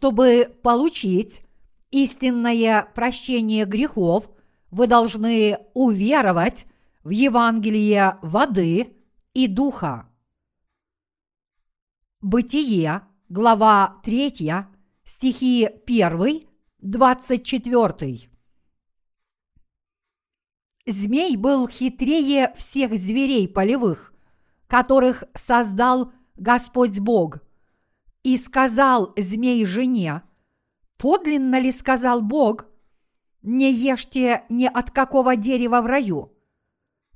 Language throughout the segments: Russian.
Чтобы получить истинное прощение грехов, вы должны уверовать в Евангелие воды и духа. Бытие, глава 3, стихи 1, 24. Змей был хитрее всех зверей полевых, которых создал Господь Бог. И сказал змей жене, подлинно ли сказал Бог, не ешьте ни от какого дерева в раю.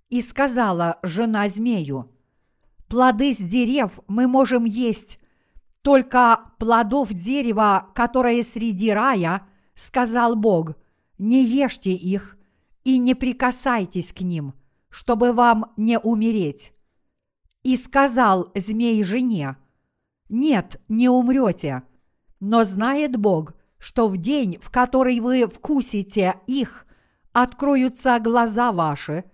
И сказала жена змею, плоды с дерев мы можем есть, только плодов дерева, которое среди рая, сказал Бог, не ешьте их и не прикасайтесь к ним, чтобы вам не умереть. И сказал змей жене, нет, не умрете, но знает Бог, что в день, в который вы вкусите их, откроются глаза ваши,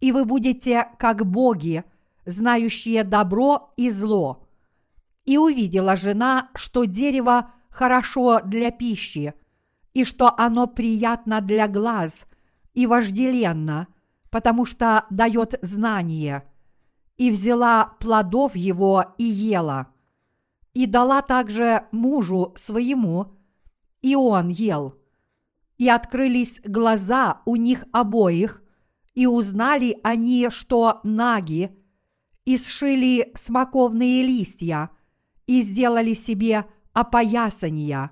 и вы будете как боги, знающие добро и зло. И увидела жена, что дерево хорошо для пищи, и что оно приятно для глаз и вожделенно, потому что дает знание, и взяла плодов его и ела, и дала также мужу своему, и он ел. И открылись глаза у них обоих, и узнали они, что наги, и сшили смоковные листья, и сделали себе опоясания.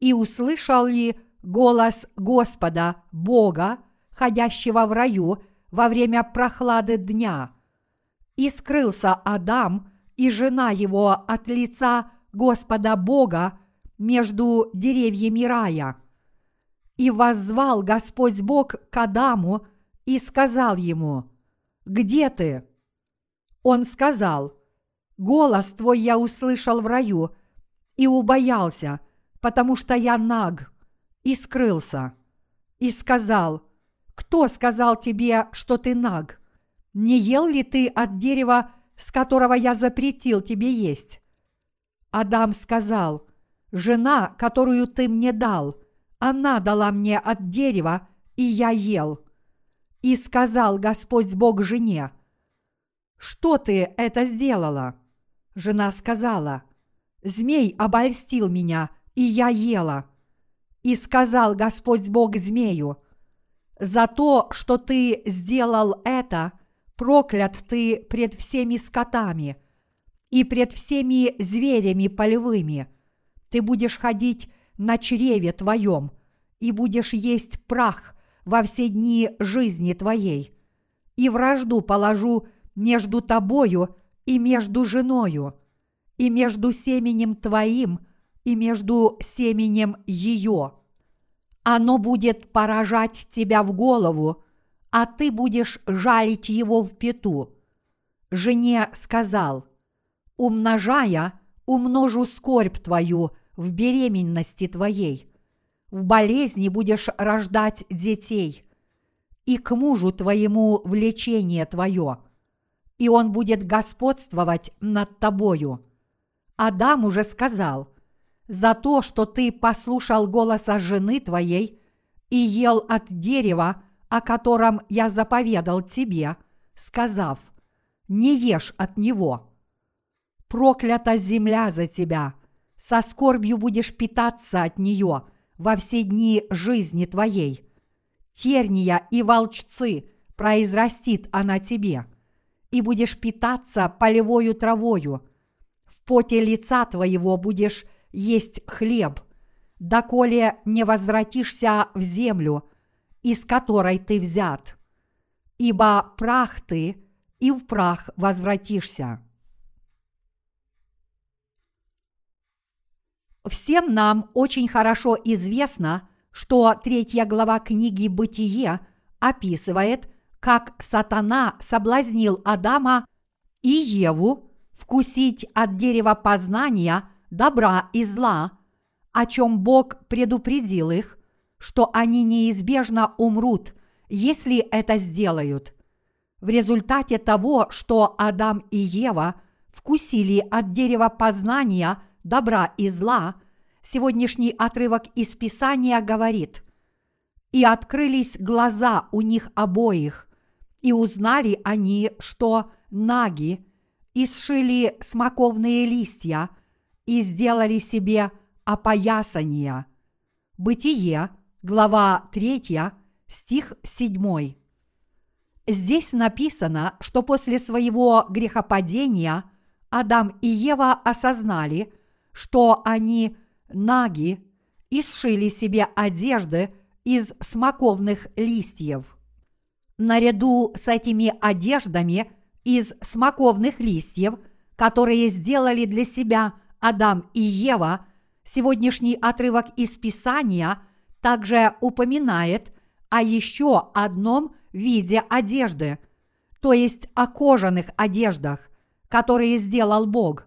И услышал ли голос Господа, Бога, ходящего в раю во время прохлады дня. И скрылся Адам и жена его от лица Господа Бога между деревьями рая. И воззвал Господь Бог к Адаму и сказал ему, «Где ты?» Он сказал, «Голос твой я услышал в раю и убоялся, потому что я наг, и скрылся. И сказал, «Кто сказал тебе, что ты наг? Не ел ли ты от дерева, с которого я запретил тебе есть?» Адам сказал, жена, которую ты мне дал, она дала мне от дерева, и я ел. И сказал Господь Бог жене, что ты это сделала? Жена сказала, змей обольстил меня, и я ела. И сказал Господь Бог змею, за то, что ты сделал это, проклят ты пред всеми скотами и пред всеми зверями полевыми – ты будешь ходить на чреве твоем и будешь есть прах во все дни жизни твоей. И вражду положу между тобою и между женою, и между семенем твоим и между семенем ее. Оно будет поражать тебя в голову, а ты будешь жалить его в пету. Жене сказал, умножая, умножу скорбь твою – в беременности твоей. В болезни будешь рождать детей, и к мужу твоему влечение твое, и он будет господствовать над тобою. Адам уже сказал, за то, что ты послушал голоса жены твоей и ел от дерева, о котором я заповедал тебе, сказав, не ешь от него. Проклята земля за тебя – со скорбью будешь питаться от нее во все дни жизни твоей. Терния и волчцы произрастит она тебе, и будешь питаться полевою травою. В поте лица твоего будешь есть хлеб, доколе не возвратишься в землю, из которой ты взят. Ибо прах ты, и в прах возвратишься. Всем нам очень хорошо известно, что третья глава книги «Бытие» описывает, как сатана соблазнил Адама и Еву вкусить от дерева познания добра и зла, о чем Бог предупредил их, что они неизбежно умрут, если это сделают. В результате того, что Адам и Ева вкусили от дерева познания – добра и зла, сегодняшний отрывок из Писания говорит «И открылись глаза у них обоих, и узнали они, что наги, и сшили смоковные листья, и сделали себе опоясания». Бытие, глава 3, стих 7. Здесь написано, что после своего грехопадения Адам и Ева осознали, что они наги и сшили себе одежды из смоковных листьев. Наряду с этими одеждами из смоковных листьев, которые сделали для себя Адам и Ева, сегодняшний отрывок из Писания также упоминает о еще одном виде одежды, то есть о кожаных одеждах, которые сделал Бог.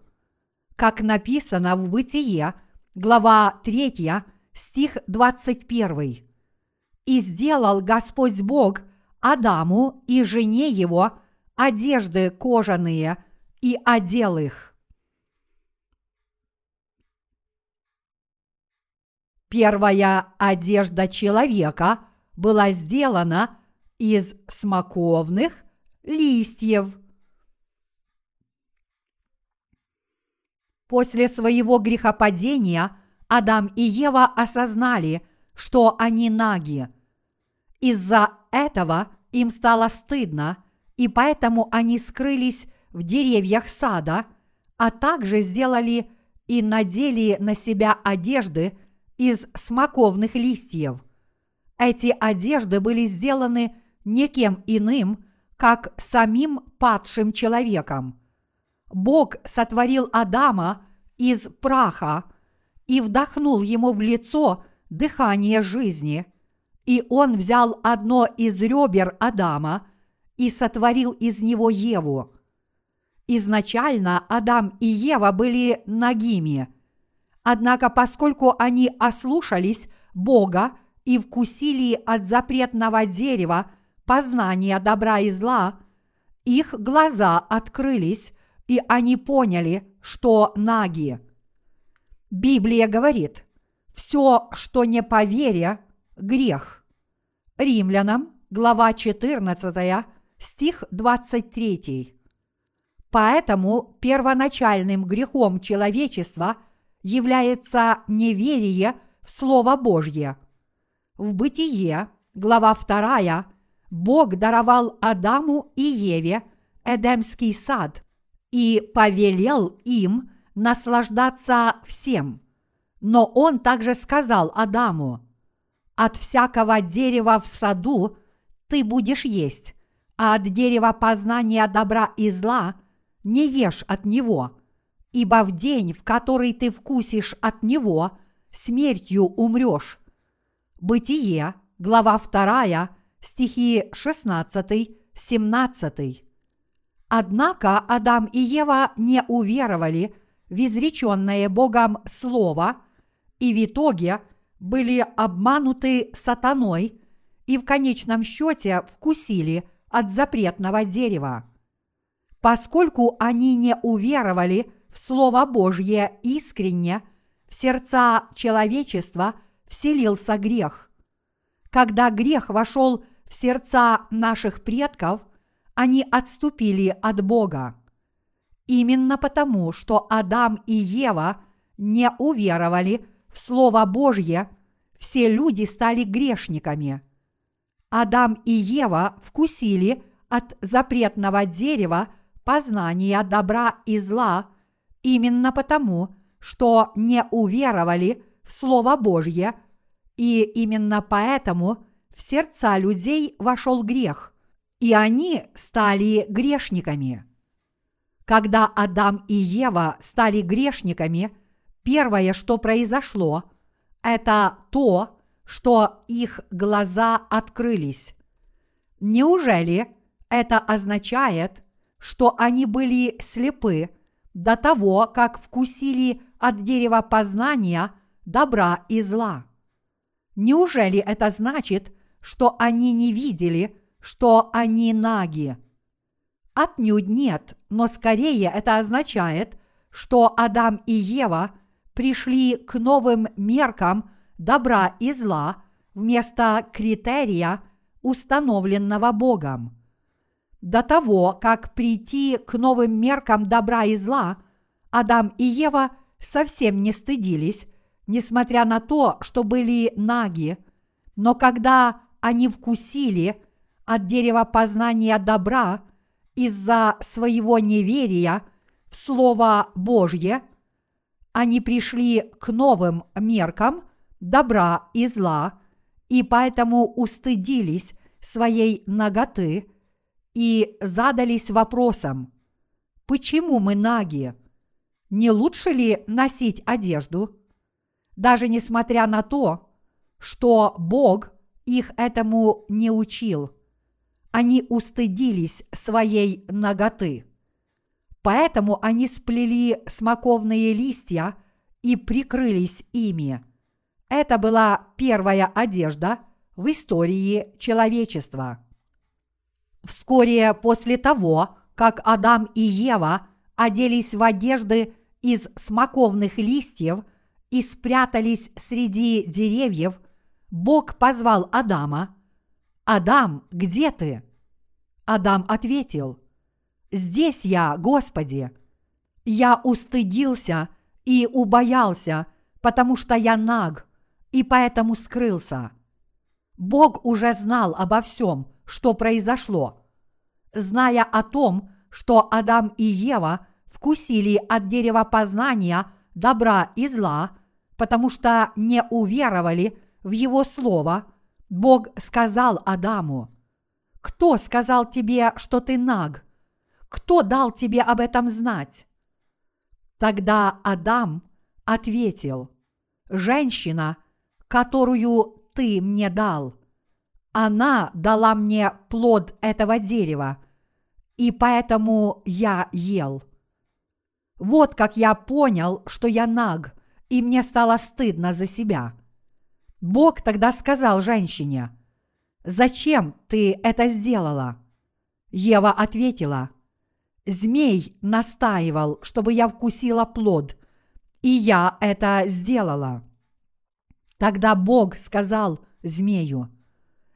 Как написано в Бытие, глава 3, стих 21. «И сделал Господь Бог Адаму и жене его одежды кожаные и одел их». Первая одежда человека была сделана из смоковных листьев. После своего грехопадения Адам и Ева осознали, что они наги. Из-за этого им стало стыдно, и поэтому они скрылись в деревьях сада, а также сделали и надели на себя одежды из смоковных листьев. Эти одежды были сделаны никем иным, как самим падшим человеком. Бог сотворил Адама из праха и вдохнул ему в лицо дыхание жизни, и он взял одно из ребер Адама и сотворил из него Еву. Изначально Адам и Ева были нагими, однако поскольку они ослушались Бога и вкусили от запретного дерева познания добра и зла, их глаза открылись, и они поняли, что наги. Библия говорит, все, что не по вере, грех. Римлянам, глава 14, стих 23. Поэтому первоначальным грехом человечества является неверие в Слово Божье. В Бытие, глава 2, Бог даровал Адаму и Еве Эдемский сад и повелел им наслаждаться всем. Но он также сказал Адаму, «От всякого дерева в саду ты будешь есть, а от дерева познания добра и зла не ешь от него, ибо в день, в который ты вкусишь от него, смертью умрешь». Бытие, глава 2, стихи 16-17. Однако Адам и Ева не уверовали в изреченное Богом Слово и в итоге были обмануты сатаной и в конечном счете вкусили от запретного дерева. Поскольку они не уверовали в Слово Божье искренне, в сердца человечества вселился грех. Когда грех вошел в сердца наших предков, они отступили от Бога. Именно потому, что Адам и Ева не уверовали в Слово Божье, все люди стали грешниками. Адам и Ева вкусили от запретного дерева познания добра и зла именно потому, что не уверовали в Слово Божье – и именно поэтому в сердца людей вошел грех, и они стали грешниками. Когда Адам и Ева стали грешниками, первое, что произошло, это то, что их глаза открылись. Неужели это означает, что они были слепы до того, как вкусили от дерева познания добра и зла? Неужели это значит, что они не видели, что они наги? Отнюдь нет, но скорее это означает, что Адам и Ева пришли к новым меркам добра и зла вместо критерия, установленного Богом. До того, как прийти к новым меркам добра и зла, Адам и Ева совсем не стыдились, несмотря на то, что были наги, но когда они вкусили от дерева познания добра из-за своего неверия в Слово Божье, они пришли к новым меркам добра и зла, и поэтому устыдились своей ноготы и задались вопросом, почему мы наги? Не лучше ли носить одежду? Даже несмотря на то, что Бог их этому не учил, они устыдились своей ноготы. Поэтому они сплели смоковные листья и прикрылись ими. Это была первая одежда в истории человечества. Вскоре после того, как Адам и Ева оделись в одежды из смоковных листьев и спрятались среди деревьев, Бог позвал Адама. «Адам, где ты?» Адам ответил, «Здесь я, Господи». Я устыдился и убоялся, потому что я наг, и поэтому скрылся. Бог уже знал обо всем, что произошло. Зная о том, что Адам и Ева вкусили от дерева познания добра и зла, потому что не уверовали в Его Слово, Бог сказал Адаму, «Кто сказал тебе, что ты наг? Кто дал тебе об этом знать?» Тогда Адам ответил, «Женщина, которую ты мне дал. Она дала мне плод этого дерева, и поэтому я ел. Вот как я понял, что я наг, и мне стало стыдно за себя. Бог тогда сказал женщине, «Зачем ты это сделала?» Ева ответила, «Змей настаивал, чтобы я вкусила плод, и я это сделала». Тогда Бог сказал змею,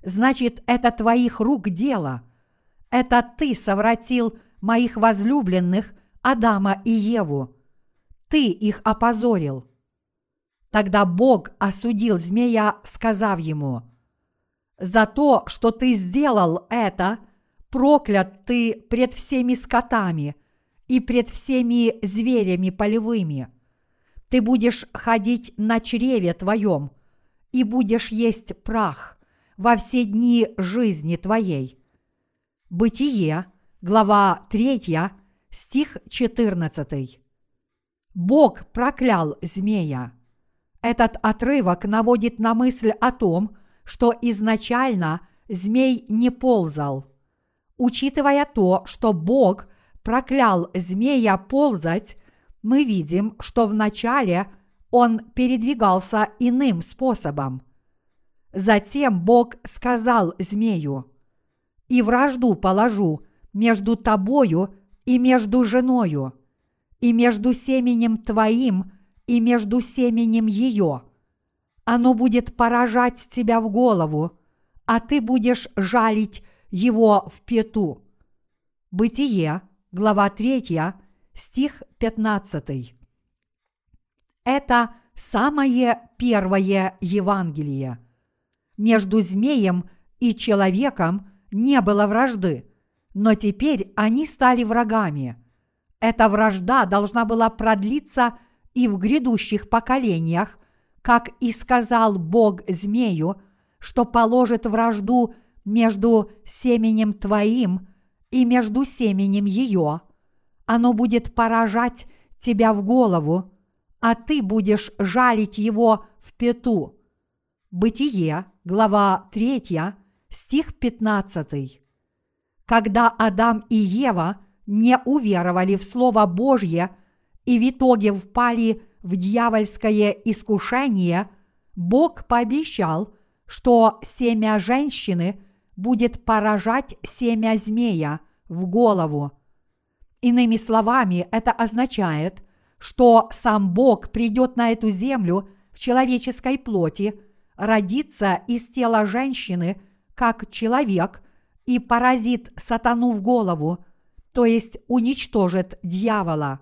«Значит, это твоих рук дело. Это ты совратил моих возлюбленных Адама и Еву. Ты их опозорил». Тогда Бог осудил змея, сказав ему, «За то, что ты сделал это, проклят ты пред всеми скотами и пред всеми зверями полевыми» ты будешь ходить на чреве твоем и будешь есть прах во все дни жизни твоей. Бытие, глава 3, стих 14. Бог проклял змея. Этот отрывок наводит на мысль о том, что изначально змей не ползал. Учитывая то, что Бог проклял змея ползать, мы видим, что вначале он передвигался иным способом. Затем Бог сказал змею, «И вражду положу между тобою и между женою, и между семенем твоим и между семенем ее. Оно будет поражать тебя в голову, а ты будешь жалить его в пету». Бытие, глава 3, стих 15. Это самое первое Евангелие. Между змеем и человеком не было вражды, но теперь они стали врагами. Эта вражда должна была продлиться и в грядущих поколениях, как и сказал Бог змею, что положит вражду между семенем твоим и между семенем ее – оно будет поражать тебя в голову, а ты будешь жалить его в пету. Бытие, глава 3, стих 15. Когда Адам и Ева не уверовали в Слово Божье и в итоге впали в дьявольское искушение, Бог пообещал, что семя женщины будет поражать семя змея в голову – Иными словами, это означает, что сам Бог придет на эту землю в человеческой плоти, родится из тела женщины как человек и поразит сатану в голову, то есть уничтожит дьявола.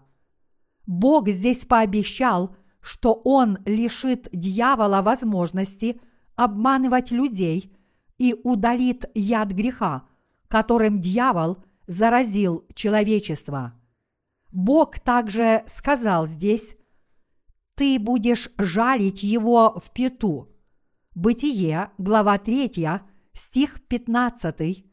Бог здесь пообещал, что Он лишит дьявола возможности обманывать людей и удалит яд греха, которым дьявол заразил человечество. Бог также сказал здесь, «Ты будешь жалить его в пету». Бытие, глава 3, стих 15.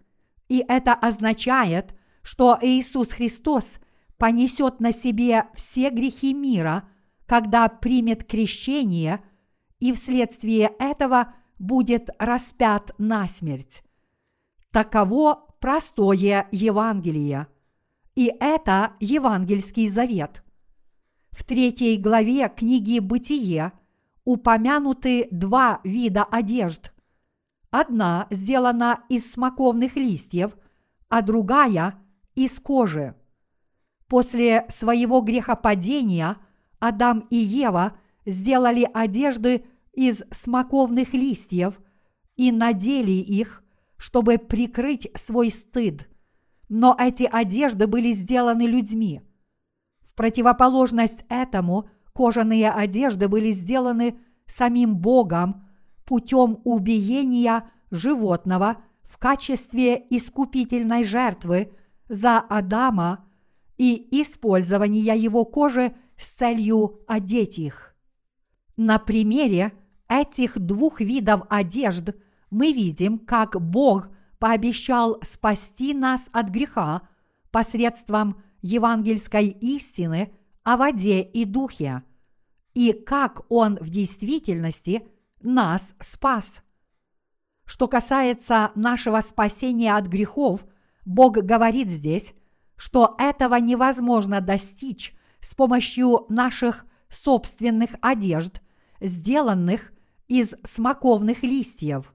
И это означает, что Иисус Христос понесет на себе все грехи мира, когда примет крещение, и вследствие этого будет распят на смерть. Таково простое Евангелие. И это Евангельский завет. В третьей главе книги «Бытие» упомянуты два вида одежд. Одна сделана из смоковных листьев, а другая – из кожи. После своего грехопадения Адам и Ева сделали одежды из смоковных листьев и надели их, чтобы прикрыть свой стыд. Но эти одежды были сделаны людьми. В противоположность этому кожаные одежды были сделаны самим Богом путем убиения животного в качестве искупительной жертвы за Адама и использования его кожи с целью одеть их. На примере этих двух видов одежд мы видим, как Бог пообещал спасти нас от греха посредством евангельской истины о воде и духе, и как Он в действительности нас спас. Что касается нашего спасения от грехов, Бог говорит здесь, что этого невозможно достичь с помощью наших собственных одежд, сделанных из смоковных листьев.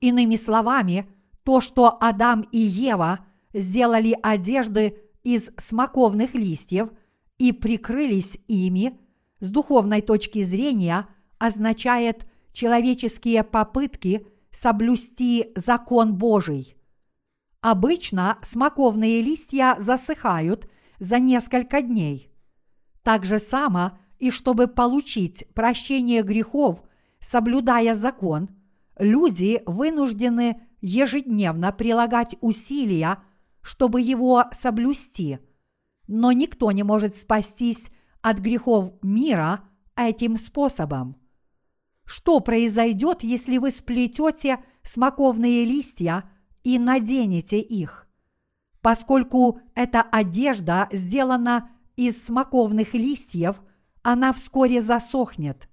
Иными словами, то, что Адам и Ева сделали одежды из смоковных листьев и прикрылись ими, с духовной точки зрения означает человеческие попытки соблюсти закон Божий. Обычно смоковные листья засыхают за несколько дней. Так же само и чтобы получить прощение грехов, соблюдая закон, люди вынуждены ежедневно прилагать усилия, чтобы его соблюсти. Но никто не может спастись от грехов мира этим способом. Что произойдет, если вы сплетете смоковные листья и наденете их? Поскольку эта одежда сделана из смоковных листьев, она вскоре засохнет.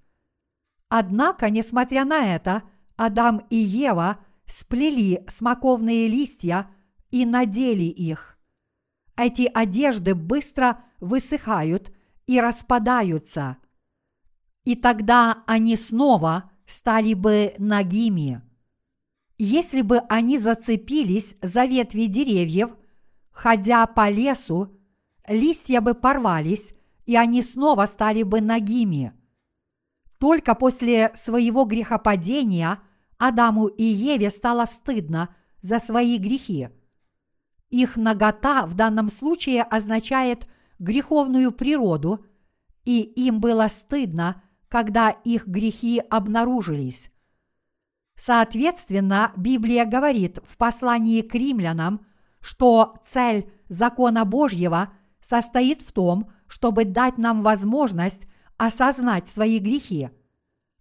Однако, несмотря на это, Адам и Ева сплели смоковные листья и надели их. Эти одежды быстро высыхают и распадаются. И тогда они снова стали бы нагими. Если бы они зацепились за ветви деревьев, ходя по лесу, листья бы порвались, и они снова стали бы нагими. Только после своего грехопадения Адаму и Еве стало стыдно за свои грехи. Их нагота в данном случае означает греховную природу, и им было стыдно, когда их грехи обнаружились. Соответственно, Библия говорит в послании к римлянам, что цель закона Божьего состоит в том, чтобы дать нам возможность осознать свои грехи.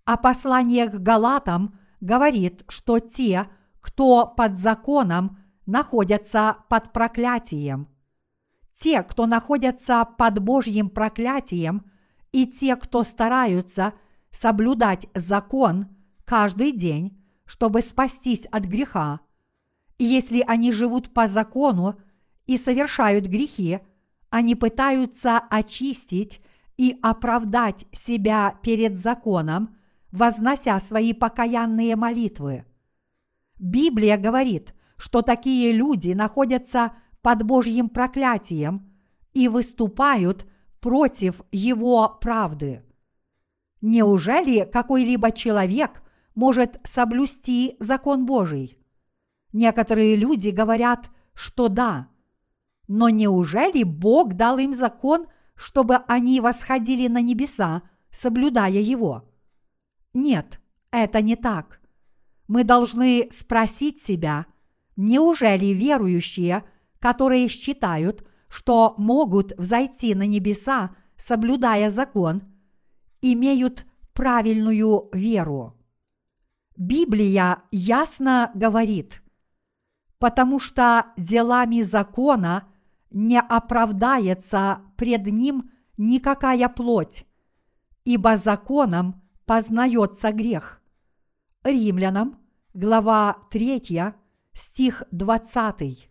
А послание к Галатам говорит, что те, кто под законом, находятся под проклятием. Те, кто находятся под Божьим проклятием, и те, кто стараются соблюдать закон каждый день, чтобы спастись от греха. Если они живут по закону и совершают грехи, они пытаются очистить и оправдать себя перед законом, вознося свои покаянные молитвы. Библия говорит, что такие люди находятся под Божьим проклятием и выступают против его правды. Неужели какой-либо человек может соблюсти закон Божий? Некоторые люди говорят, что да. Но неужели Бог дал им закон, чтобы они восходили на небеса, соблюдая его? Нет, это не так. Мы должны спросить себя, неужели верующие, которые считают, что могут взойти на небеса, соблюдая закон, имеют правильную веру? Библия ясно говорит, потому что делами закона не оправдается пред ним никакая плоть, ибо законом познается грех. Римлянам, глава 3, стих 20.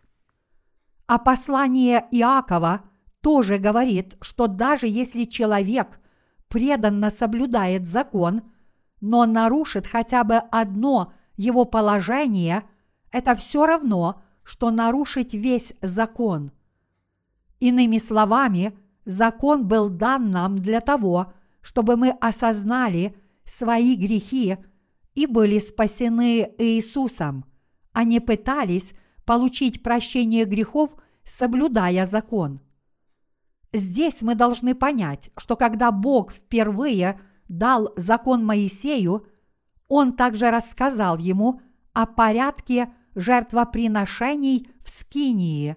А послание Иакова тоже говорит, что даже если человек преданно соблюдает закон, но нарушит хотя бы одно его положение, это все равно, что нарушить весь закон. Иными словами, закон был дан нам для того, чтобы мы осознали свои грехи и были спасены Иисусом, а не пытались получить прощение грехов, соблюдая закон. Здесь мы должны понять, что когда Бог впервые дал закон Моисею, Он также рассказал ему о порядке жертвоприношений в Скинии.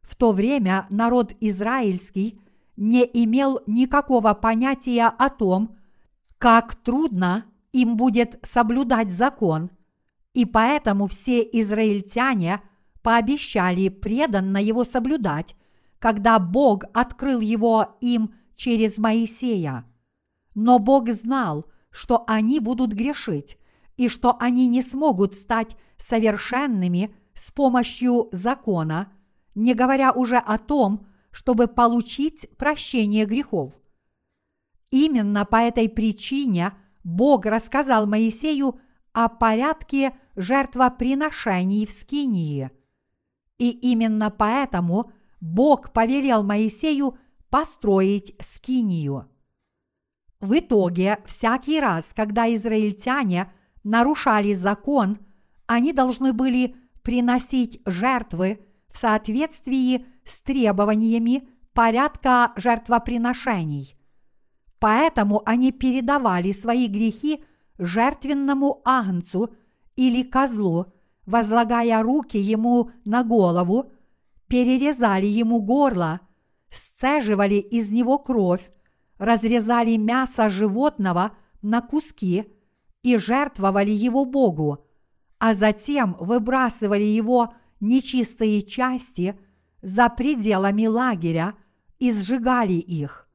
В то время народ израильский не имел никакого понятия о том, как трудно им будет соблюдать закон, и поэтому все израильтяне пообещали преданно его соблюдать, когда Бог открыл его им через Моисея. Но Бог знал, что они будут грешить, и что они не смогут стать совершенными с помощью закона, не говоря уже о том, чтобы получить прощение грехов. Именно по этой причине – Бог рассказал Моисею о порядке жертвоприношений в Скинии. И именно поэтому Бог повелел Моисею построить Скинию. В итоге, всякий раз, когда израильтяне нарушали закон, они должны были приносить жертвы в соответствии с требованиями порядка жертвоприношений. Поэтому они передавали свои грехи жертвенному агнцу или козлу, возлагая руки ему на голову, перерезали ему горло, сцеживали из него кровь, разрезали мясо животного на куски и жертвовали его Богу, а затем выбрасывали его нечистые части за пределами лагеря и сжигали их.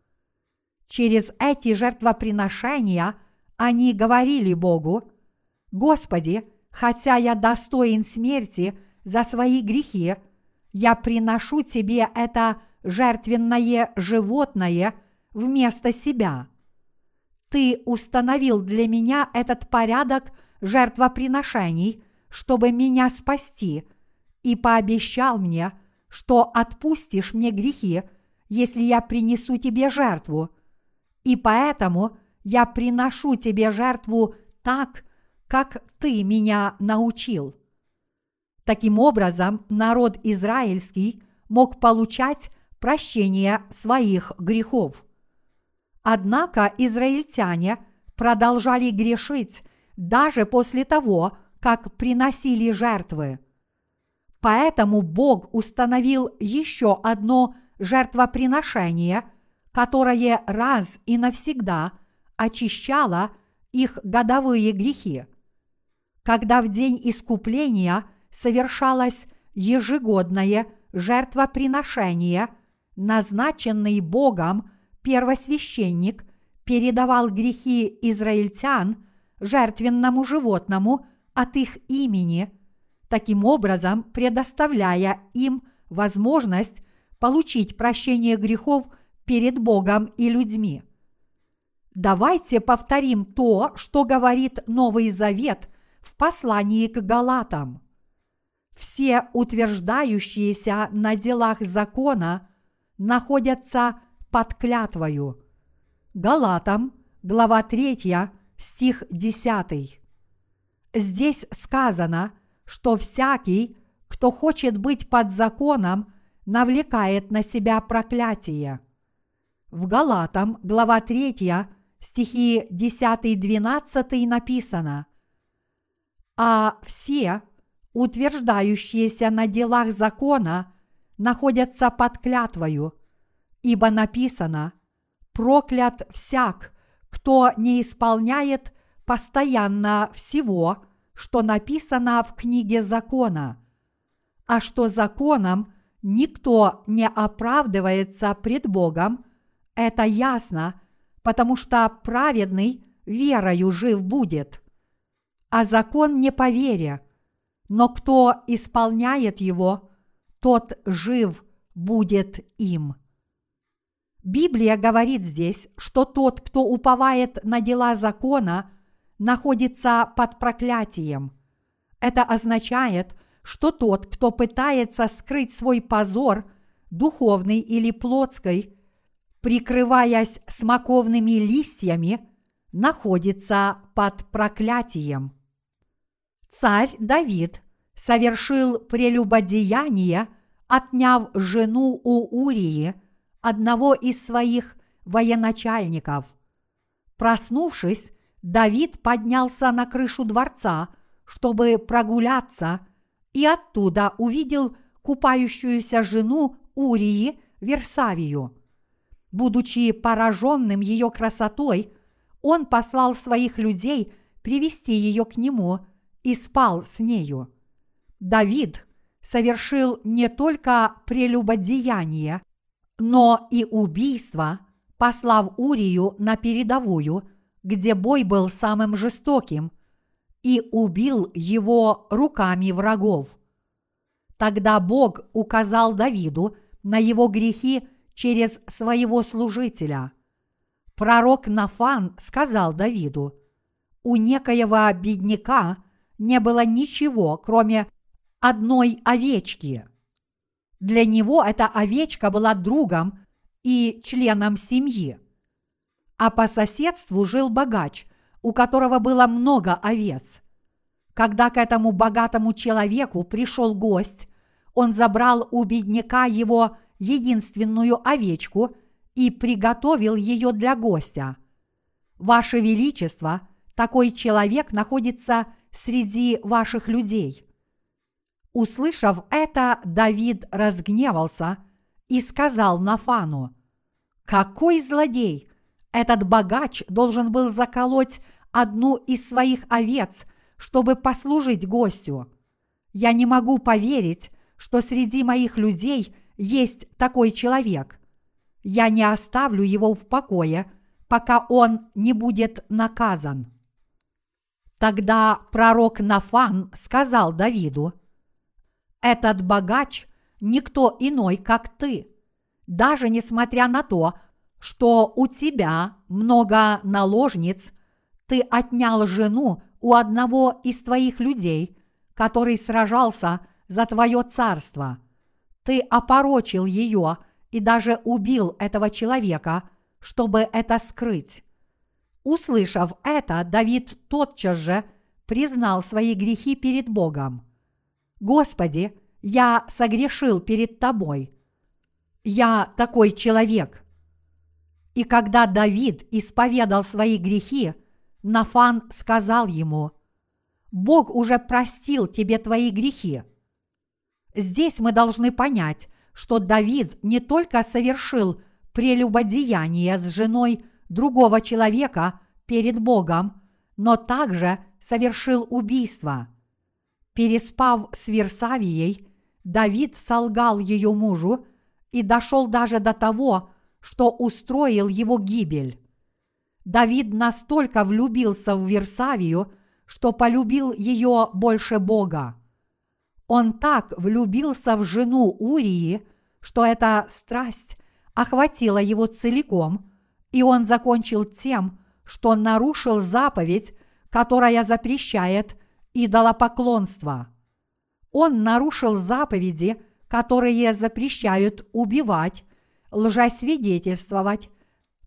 Через эти жертвоприношения они говорили Богу, «Господи, хотя я достоин смерти за свои грехи, я приношу Тебе это жертвенное животное вместо себя. Ты установил для меня этот порядок жертвоприношений, чтобы меня спасти, и пообещал мне, что отпустишь мне грехи, если я принесу тебе жертву – и поэтому я приношу тебе жертву так, как ты меня научил. Таким образом, народ израильский мог получать прощение своих грехов. Однако израильтяне продолжали грешить даже после того, как приносили жертвы. Поэтому Бог установил еще одно жертвоприношение – которое раз и навсегда очищало их годовые грехи. Когда в день искупления совершалось ежегодное жертвоприношение, назначенный Богом первосвященник передавал грехи израильтян жертвенному животному от их имени, таким образом предоставляя им возможность получить прощение грехов – перед Богом и людьми. Давайте повторим то, что говорит Новый Завет послании к Галатам. Все утверждающиеся на делах закона находятся под клятвою. Галатам, глава 3, стих 10. Здесь сказано, что всякий, кто хочет быть под законом, навлекает на себя проклятие. В Галатам, глава 3, стихи 10-12 написано «А все, утверждающиеся на делах закона, находятся под клятвою, ибо написано «Проклят всяк, кто не исполняет постоянно всего, что написано в книге закона, а что законом никто не оправдывается пред Богом, это ясно, потому что праведный верою жив будет. А закон не по вере, но кто исполняет его, тот жив будет им. Библия говорит здесь, что тот, кто уповает на дела закона, находится под проклятием. Это означает, что тот, кто пытается скрыть свой позор, духовный или плотской, прикрываясь смоковными листьями, находится под проклятием. Царь Давид совершил прелюбодеяние, отняв жену у Урии, одного из своих военачальников. Проснувшись, Давид поднялся на крышу дворца, чтобы прогуляться, и оттуда увидел купающуюся жену Урии Версавию. Будучи пораженным ее красотой, он послал своих людей привести ее к нему и спал с нею. Давид совершил не только прелюбодеяние, но и убийство, послав Урию на передовую, где бой был самым жестоким, и убил его руками врагов. Тогда Бог указал Давиду на его грехи через своего служителя. Пророк Нафан сказал Давиду, у некоего бедняка не было ничего, кроме одной овечки. Для него эта овечка была другом и членом семьи. А по соседству жил богач, у которого было много овец. Когда к этому богатому человеку пришел гость, он забрал у бедняка его единственную овечку и приготовил ее для гостя. Ваше Величество, такой человек находится среди ваших людей – Услышав это, Давид разгневался и сказал Нафану, «Какой злодей! Этот богач должен был заколоть одну из своих овец, чтобы послужить гостю. Я не могу поверить, что среди моих людей есть такой человек. Я не оставлю его в покое, пока он не будет наказан». Тогда пророк Нафан сказал Давиду, этот богач никто иной, как ты. Даже несмотря на то, что у тебя много наложниц, ты отнял жену у одного из твоих людей, который сражался за твое царство. Ты опорочил ее и даже убил этого человека, чтобы это скрыть. Услышав это, Давид тотчас же признал свои грехи перед Богом. Господи, я согрешил перед Тобой. Я такой человек. И когда Давид исповедал свои грехи, Нафан сказал ему, Бог уже простил тебе твои грехи. Здесь мы должны понять, что Давид не только совершил прелюбодеяние с женой другого человека перед Богом, но также совершил убийство – Переспав с Версавией, Давид солгал ее мужу и дошел даже до того, что устроил его гибель. Давид настолько влюбился в Версавию, что полюбил ее больше Бога. Он так влюбился в жену Урии, что эта страсть охватила его целиком, и он закончил тем, что нарушил заповедь, которая запрещает идолопоклонства. Он нарушил заповеди, которые запрещают убивать, лжесвидетельствовать,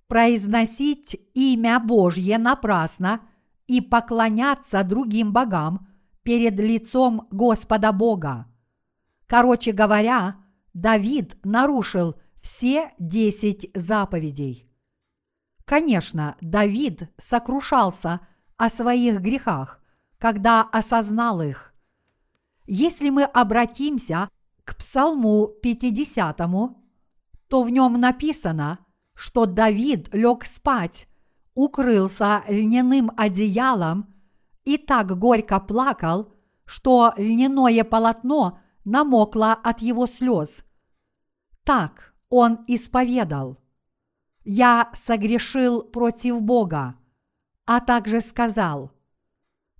произносить имя Божье напрасно и поклоняться другим богам перед лицом Господа Бога. Короче говоря, Давид нарушил все десять заповедей. Конечно, Давид сокрушался о своих грехах, когда осознал их. Если мы обратимся к Псалму 50, то в нем написано, что Давид лег спать, укрылся льняным одеялом и так горько плакал, что льняное полотно намокло от его слез. Так он исповедал. «Я согрешил против Бога», а также сказал,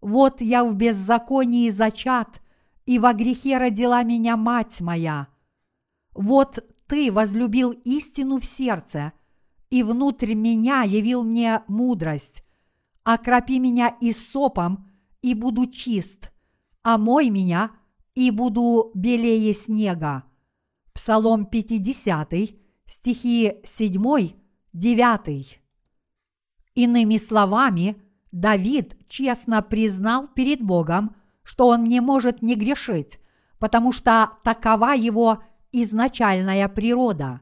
«Вот я в беззаконии зачат, и во грехе родила меня мать моя. Вот ты возлюбил истину в сердце, и внутрь меня явил мне мудрость. Окропи меня и сопом, и буду чист, омой меня, и буду белее снега. Псалом 50, стихи 7, 9. Иными словами, Давид честно признал перед Богом, что он не может не грешить, потому что такова его изначальная природа.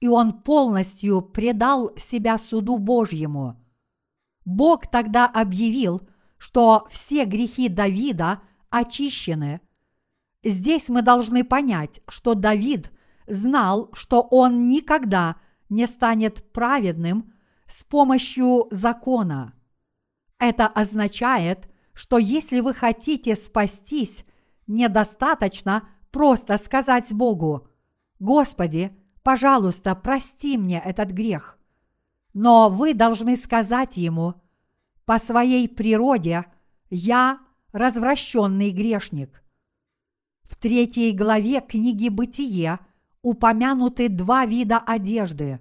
И он полностью предал себя суду Божьему. Бог тогда объявил, что все грехи Давида очищены. Здесь мы должны понять, что Давид знал, что он никогда не станет праведным с помощью закона. Это означает, что если вы хотите спастись, недостаточно просто сказать Богу, «Господи, пожалуйста, прости мне этот грех». Но вы должны сказать Ему, «По своей природе я развращенный грешник». В третьей главе книги «Бытие» упомянуты два вида одежды.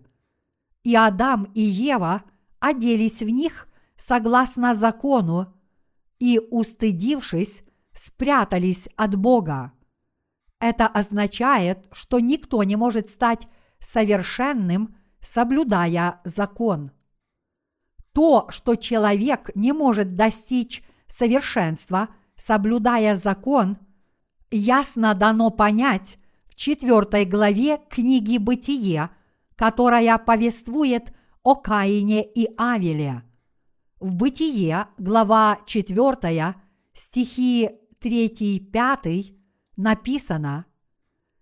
И Адам и Ева оделись в них согласно закону, и, устыдившись, спрятались от Бога. Это означает, что никто не может стать совершенным, соблюдая закон. То, что человек не может достичь совершенства, соблюдая закон, ясно дано понять четвертой главе книги «Бытие», которая повествует о Каине и Авеле – в Бытие, глава 4, стихи 3-5 написано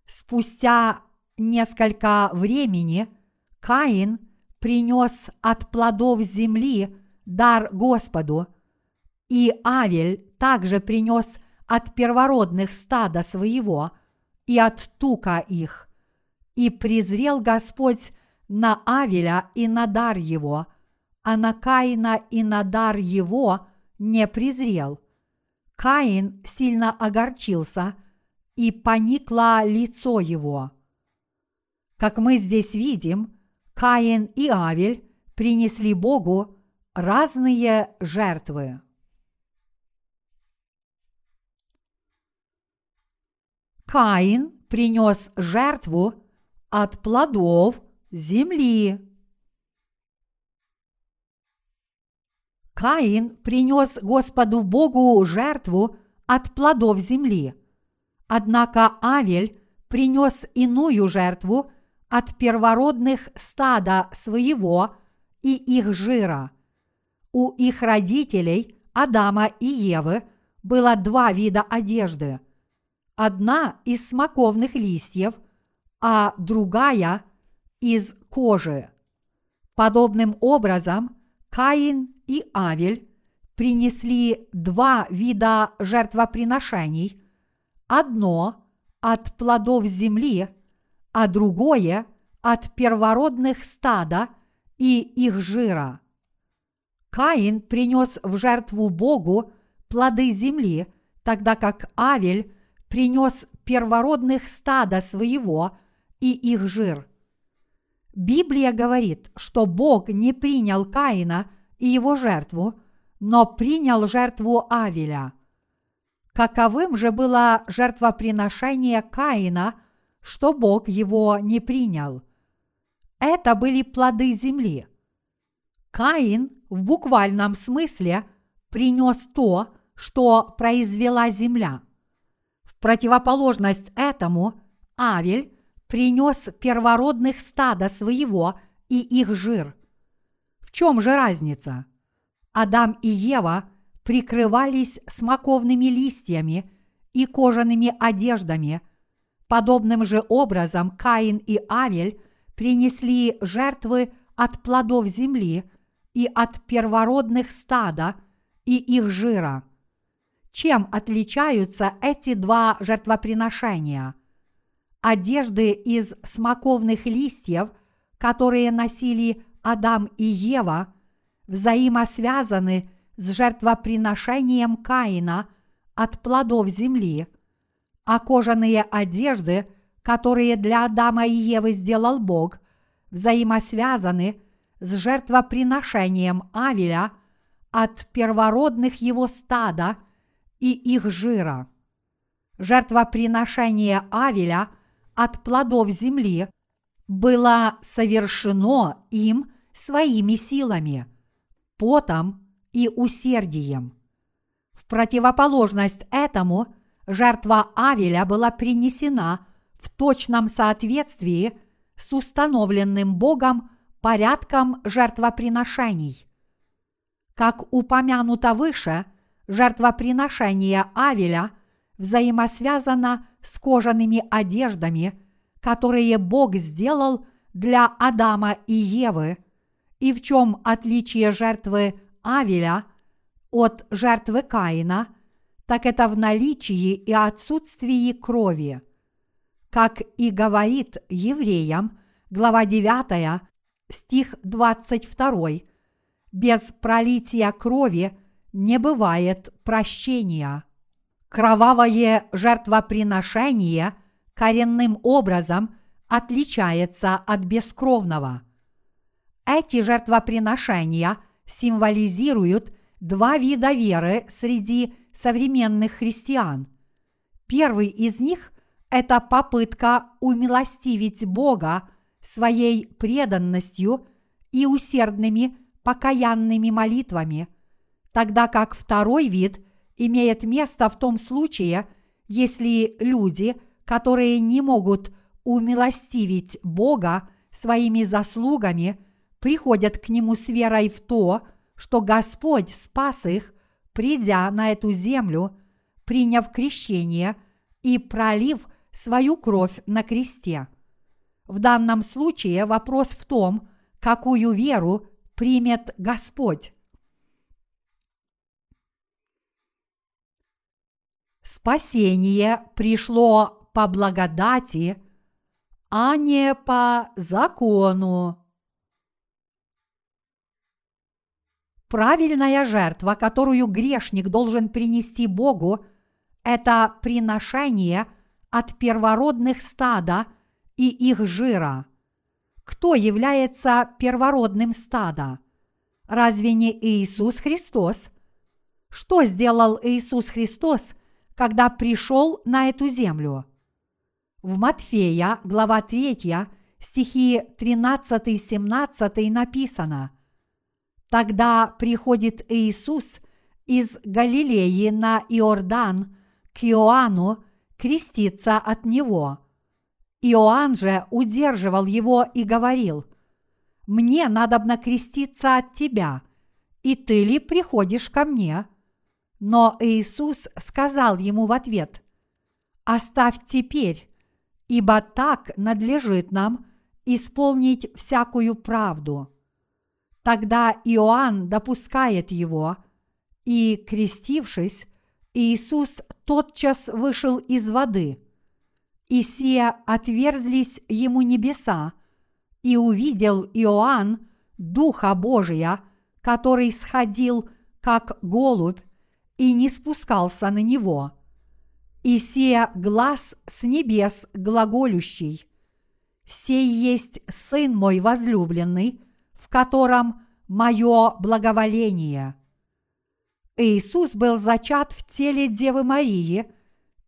«Спустя несколько времени Каин принес от плодов земли дар Господу, и Авель также принес от первородных стада своего и от тука их. И презрел Господь на Авеля и на дар его – а на Каина и на дар его не презрел. Каин сильно огорчился, и поникло лицо его. Как мы здесь видим, Каин и Авель принесли Богу разные жертвы. Каин принес жертву от плодов земли. Каин принес Господу Богу жертву от плодов земли. Однако Авель принес иную жертву от первородных стада своего и их жира. У их родителей Адама и Евы было два вида одежды. Одна из смоковных листьев, а другая из кожи. Подобным образом Каин и Авель принесли два вида жертвоприношений, одно от плодов земли, а другое от первородных стада и их жира. Каин принес в жертву Богу плоды земли, тогда как Авель принес первородных стада своего и их жир. Библия говорит, что Бог не принял Каина – и его жертву, но принял жертву Авеля. Каковым же было жертвоприношение Каина, что Бог его не принял? Это были плоды земли. Каин в буквальном смысле принес то, что произвела земля. Противоположность этому Авель принес первородных стада своего и их жир. В чем же разница? Адам и Ева прикрывались смоковными листьями и кожаными одеждами. Подобным же образом Каин и Авель принесли жертвы от плодов земли и от первородных стада и их жира. Чем отличаются эти два жертвоприношения? Одежды из смоковных листьев, которые носили Адам и Ева, взаимосвязаны с жертвоприношением Каина от плодов земли, а кожаные одежды, которые для Адама и Евы сделал Бог, взаимосвязаны с жертвоприношением Авеля от первородных его стада и их жира. Жертвоприношение Авеля от плодов земли было совершено им своими силами, потом и усердием. В противоположность этому жертва Авеля была принесена в точном соответствии с установленным Богом порядком жертвоприношений. Как упомянуто выше, жертвоприношение Авеля взаимосвязано с кожаными одеждами, которые Бог сделал для Адама и Евы, и в чем отличие жертвы Авеля от жертвы Каина, так это в наличии и отсутствии крови. Как и говорит евреям, глава 9, стих 22, без пролития крови не бывает прощения. Кровавое жертвоприношение коренным образом отличается от бескровного. Эти жертвоприношения символизируют два вида веры среди современных христиан. Первый из них – это попытка умилостивить Бога своей преданностью и усердными покаянными молитвами, тогда как второй вид имеет место в том случае, если люди, которые не могут умилостивить Бога своими заслугами, приходят к Нему с верой в то, что Господь спас их, придя на эту землю, приняв крещение и пролив свою кровь на кресте. В данном случае вопрос в том, какую веру примет Господь. Спасение пришло по благодати, а не по закону. Правильная жертва, которую грешник должен принести Богу, это приношение от первородных стада и их жира. Кто является первородным стада? Разве не Иисус Христос? Что сделал Иисус Христос, когда пришел на эту землю? В Матфея, глава 3, стихи 13-17 написано – Тогда приходит Иисус из Галилеи на Иордан к Иоанну креститься от него. Иоанн же удерживал его и говорил, «Мне надобно креститься от тебя, и ты ли приходишь ко мне?» Но Иисус сказал ему в ответ, «Оставь теперь, ибо так надлежит нам исполнить всякую правду». Тогда Иоанн допускает его, и, крестившись, Иисус тотчас вышел из воды, и сия отверзлись ему небеса, и увидел Иоанн Духа Божия, который сходил, как голубь, и не спускался на него. И сия глаз с небес глаголющий. «Сей есть Сын мой возлюбленный, в котором мое благоволение. Иисус был зачат в теле Девы Марии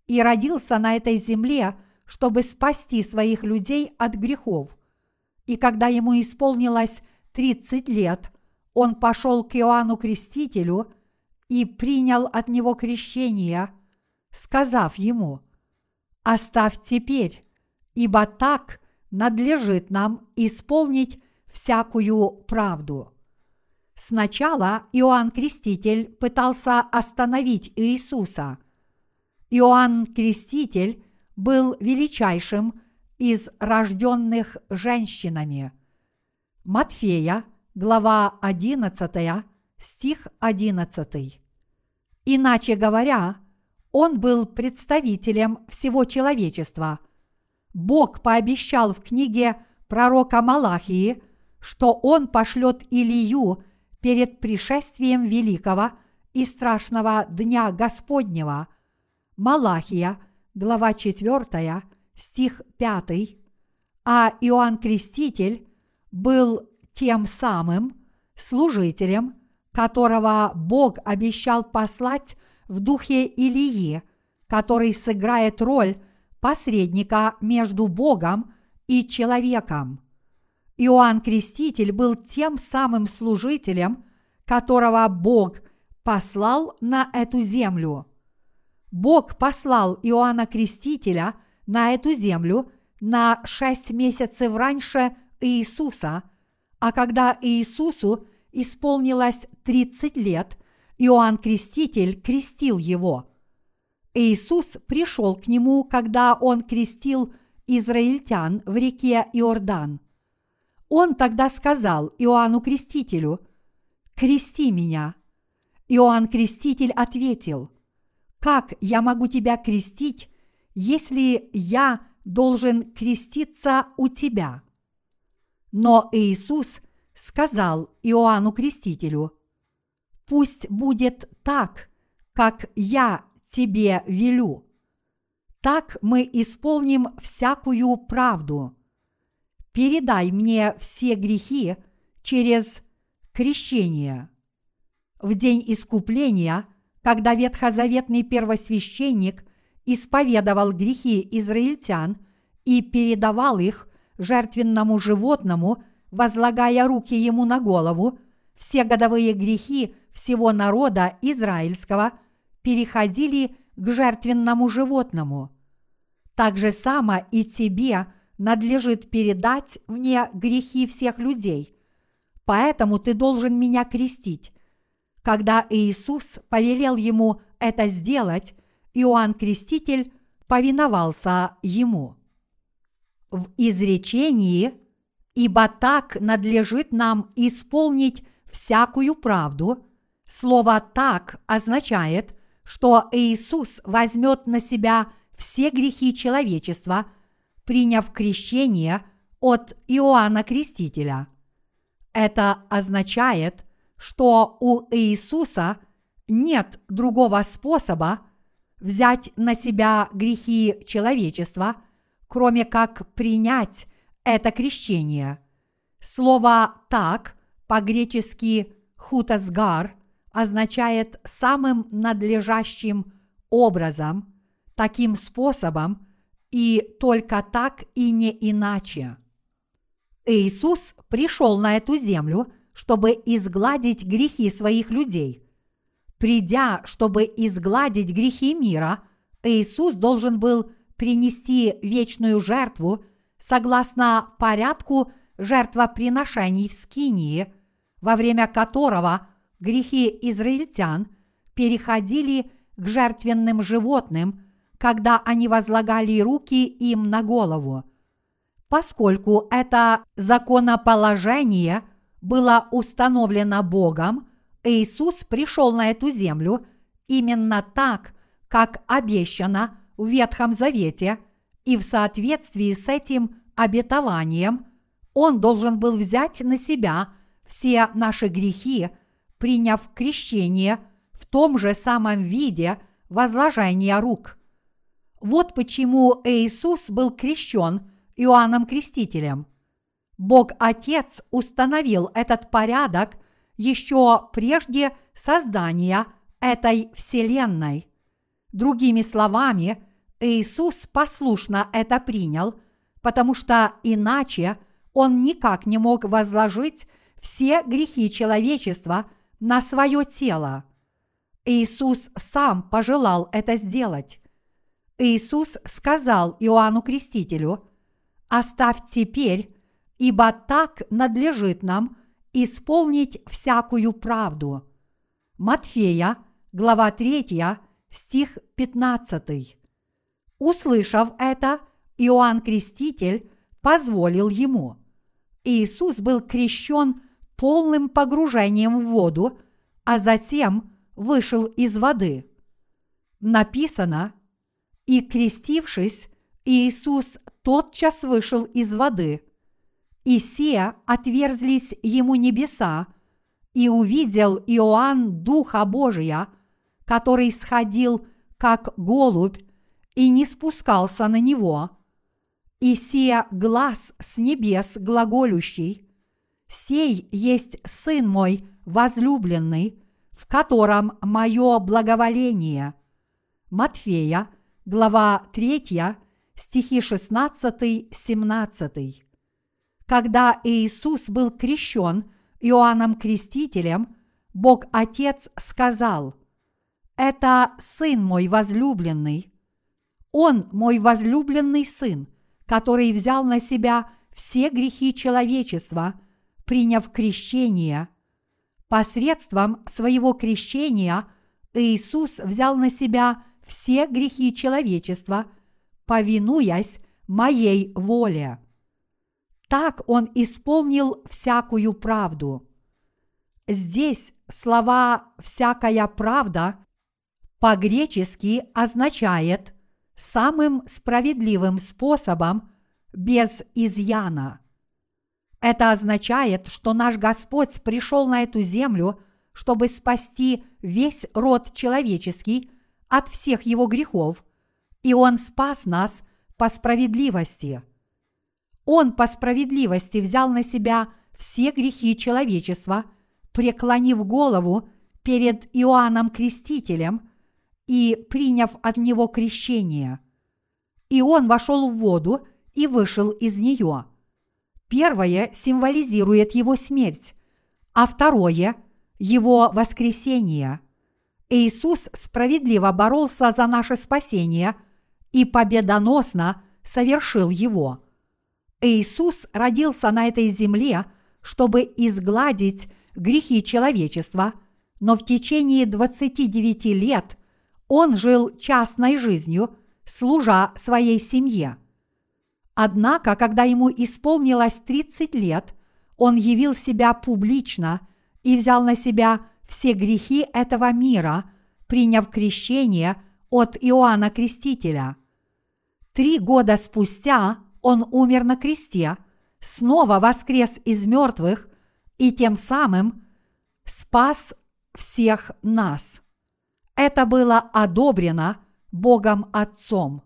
и родился на этой земле, чтобы спасти своих людей от грехов. И когда ему исполнилось 30 лет, он пошел к Иоанну Крестителю и принял от него крещение, сказав ему, «Оставь теперь, ибо так надлежит нам исполнить всякую правду». Сначала Иоанн Креститель пытался остановить Иисуса. Иоанн Креститель был величайшим из рожденных женщинами. Матфея, глава 11, стих 11. Иначе говоря, он был представителем всего человечества. Бог пообещал в книге пророка Малахии, что он пошлет Илию перед пришествием великого и страшного дня Господнего. Малахия, глава 4, стих 5. А Иоанн Креститель был тем самым служителем, которого Бог обещал послать в духе Илии, который сыграет роль посредника между Богом и человеком. Иоанн Креститель был тем самым служителем, которого Бог послал на эту землю. Бог послал Иоанна Крестителя на эту землю на шесть месяцев раньше Иисуса, а когда Иисусу исполнилось 30 лет, Иоанн Креститель крестил его. Иисус пришел к нему, когда он крестил израильтян в реке Иордан. Он тогда сказал Иоанну Крестителю, «Крести меня». Иоанн Креститель ответил, «Как я могу тебя крестить, если я должен креститься у тебя?» Но Иисус сказал Иоанну Крестителю, «Пусть будет так, как я тебе велю. Так мы исполним всякую правду. Передай мне все грехи через крещение». В день искупления, когда ветхозаветный первосвященник исповедовал грехи израильтян и передавал их жертвенному животному, возлагая руки ему на голову, все годовые грехи всего народа израильского переходили к жертвенному животному. Так же само и тебе надлежит передать мне грехи всех людей. Поэтому ты должен меня крестить. Когда Иисус повелел ему это сделать, Иоанн Креститель повиновался ему в изречении «Ибо так надлежит нам исполнить всякую правду», слово «так» означает, что Иисус возьмет на себя все грехи человечества, приняв крещение от Иоанна Крестителя. Это означает, что у Иисуса нет другого способа взять на себя грехи человечества – кроме как принять это крещение. Слово «так» по-гречески «хутасгар» означает самым надлежащим образом, таким способом и только так и не иначе. Иисус пришел на эту землю, чтобы изгладить грехи своих людей. Придя, чтобы изгладить грехи мира, Иисус должен был принести вечную жертву согласно порядку жертвоприношений в Скинии, во время которого грехи израильтян переходили к жертвенным животным, когда они возлагали руки им на голову. Поскольку это законоположение было установлено Богом, Иисус пришел на эту землю именно так, как обещано в Ветхом Завете, и в соответствии с этим обетованием Он должен был взять на себя все наши грехи, приняв крещение в том же самом виде возложения рук. Вот почему Иисус был крещен Иоанном Крестителем. Бог Отец установил этот порядок еще прежде создания этой Вселенной. Другими словами, Иисус послушно это принял, потому что иначе он никак не мог возложить все грехи человечества на свое тело. Иисус сам пожелал это сделать. Иисус сказал Иоанну Крестителю, «Оставь теперь, ибо так надлежит нам исполнить всякую правду». Матфея, глава 3, стих 15. Услышав это, Иоанн Креститель позволил ему. Иисус был крещен полным погружением в воду, а затем вышел из воды. Написано, и крестившись, Иисус тотчас вышел из воды, и се отверзлись ему небеса, и увидел Иоанн Духа Божия, который сходил как голубь и не спускался на него, и сия глаз с небес глаголющий, «Сей есть Сын мой возлюбленный, в котором мое благоволение». Матфея, глава 3, стихи 16-17. Когда Иисус был крещен Иоанном Крестителем, Бог Отец сказал, «Это Сын мой возлюбленный, он мой возлюбленный сын, который взял на себя все грехи человечества, приняв крещение. Посредством своего крещения Иисус взял на себя все грехи человечества, повинуясь моей воле. Так он исполнил всякую правду. Здесь слова «всякая правда» по-гречески означает – самым справедливым способом без изъяна. Это означает, что наш Господь пришел на эту землю, чтобы спасти весь род человеческий от всех его грехов, и Он спас нас по справедливости. Он по справедливости взял на себя все грехи человечества, преклонив голову перед Иоанном Крестителем – и приняв от него крещение. И он вошел в воду и вышел из нее. Первое символизирует его смерть, а второе – его воскресение. Иисус справедливо боролся за наше спасение и победоносно совершил его. Иисус родился на этой земле, чтобы изгладить грехи человечества, но в течение 29 лет он жил частной жизнью, служа своей семье. Однако, когда ему исполнилось 30 лет, он явил себя публично и взял на себя все грехи этого мира, приняв крещение от Иоанна Крестителя. Три года спустя он умер на кресте, снова воскрес из мертвых и тем самым спас всех нас это было одобрено Богом Отцом.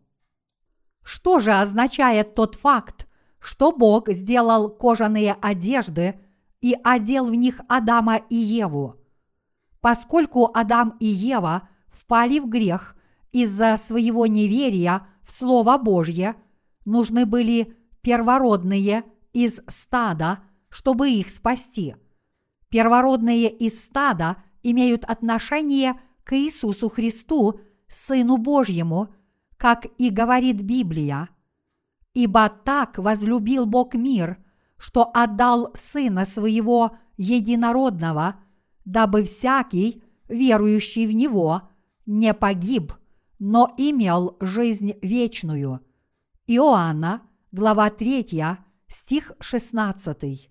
Что же означает тот факт, что Бог сделал кожаные одежды и одел в них Адама и Еву? Поскольку Адам и Ева впали в грех из-за своего неверия в Слово Божье, нужны были первородные из стада, чтобы их спасти. Первородные из стада имеют отношение к Иисусу Христу, Сыну Божьему, как и говорит Библия. Ибо так возлюбил Бог мир, что отдал Сына Своего Единородного, дабы всякий, верующий в Него, не погиб, но имел жизнь вечную. Иоанна, глава 3, стих 16.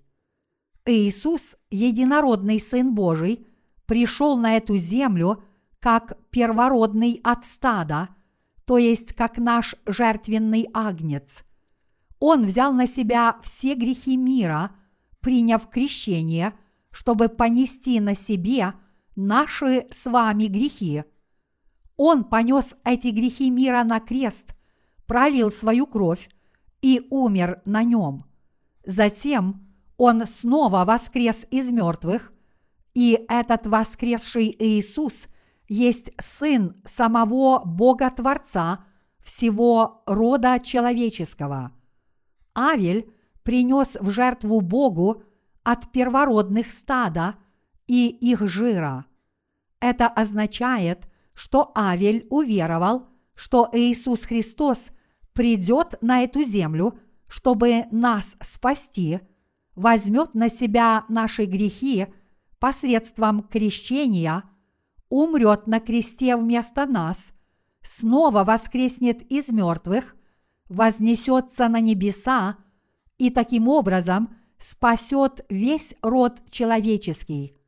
Иисус, единородный Сын Божий, пришел на эту землю – как первородный от стада, то есть как наш жертвенный агнец. Он взял на себя все грехи мира, приняв крещение, чтобы понести на себе наши с вами грехи. Он понес эти грехи мира на крест, пролил свою кровь и умер на нем. Затем он снова воскрес из мертвых, и этот воскресший Иисус есть сын самого Бога Творца всего рода человеческого. Авель принес в жертву Богу от первородных стада и их жира. Это означает, что Авель уверовал, что Иисус Христос придет на эту землю, чтобы нас спасти, возьмет на себя наши грехи посредством крещения, умрет на кресте вместо нас, снова воскреснет из мертвых, вознесется на небеса и таким образом спасет весь род человеческий.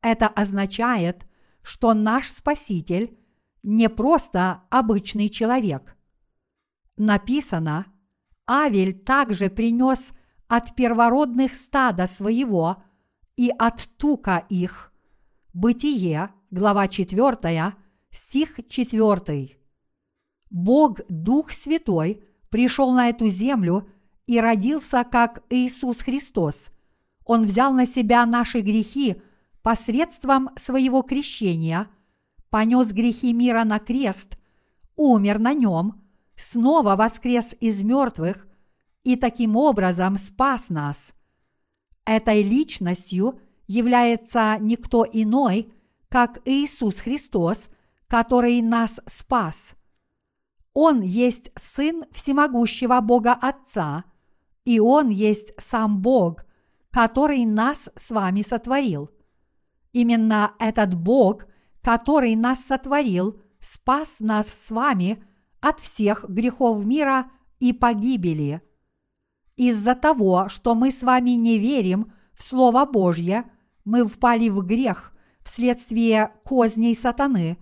Это означает, что наш Спаситель не просто обычный человек. Написано, Авель также принес от первородных стада своего и от тука их. Бытие, глава 4, стих 4. Бог Дух Святой пришел на эту землю и родился как Иисус Христос. Он взял на себя наши грехи посредством своего крещения, понес грехи мира на крест, умер на нем, снова воскрес из мертвых и таким образом спас нас. Этой личностью является никто иной, как Иисус Христос, который нас спас. Он есть Сын Всемогущего Бога Отца, и Он есть сам Бог, который нас с вами сотворил – Именно этот Бог, который нас сотворил, спас нас с вами от всех грехов мира и погибели. Из-за того, что мы с вами не верим в Слово Божье, мы впали в грех вследствие козней сатаны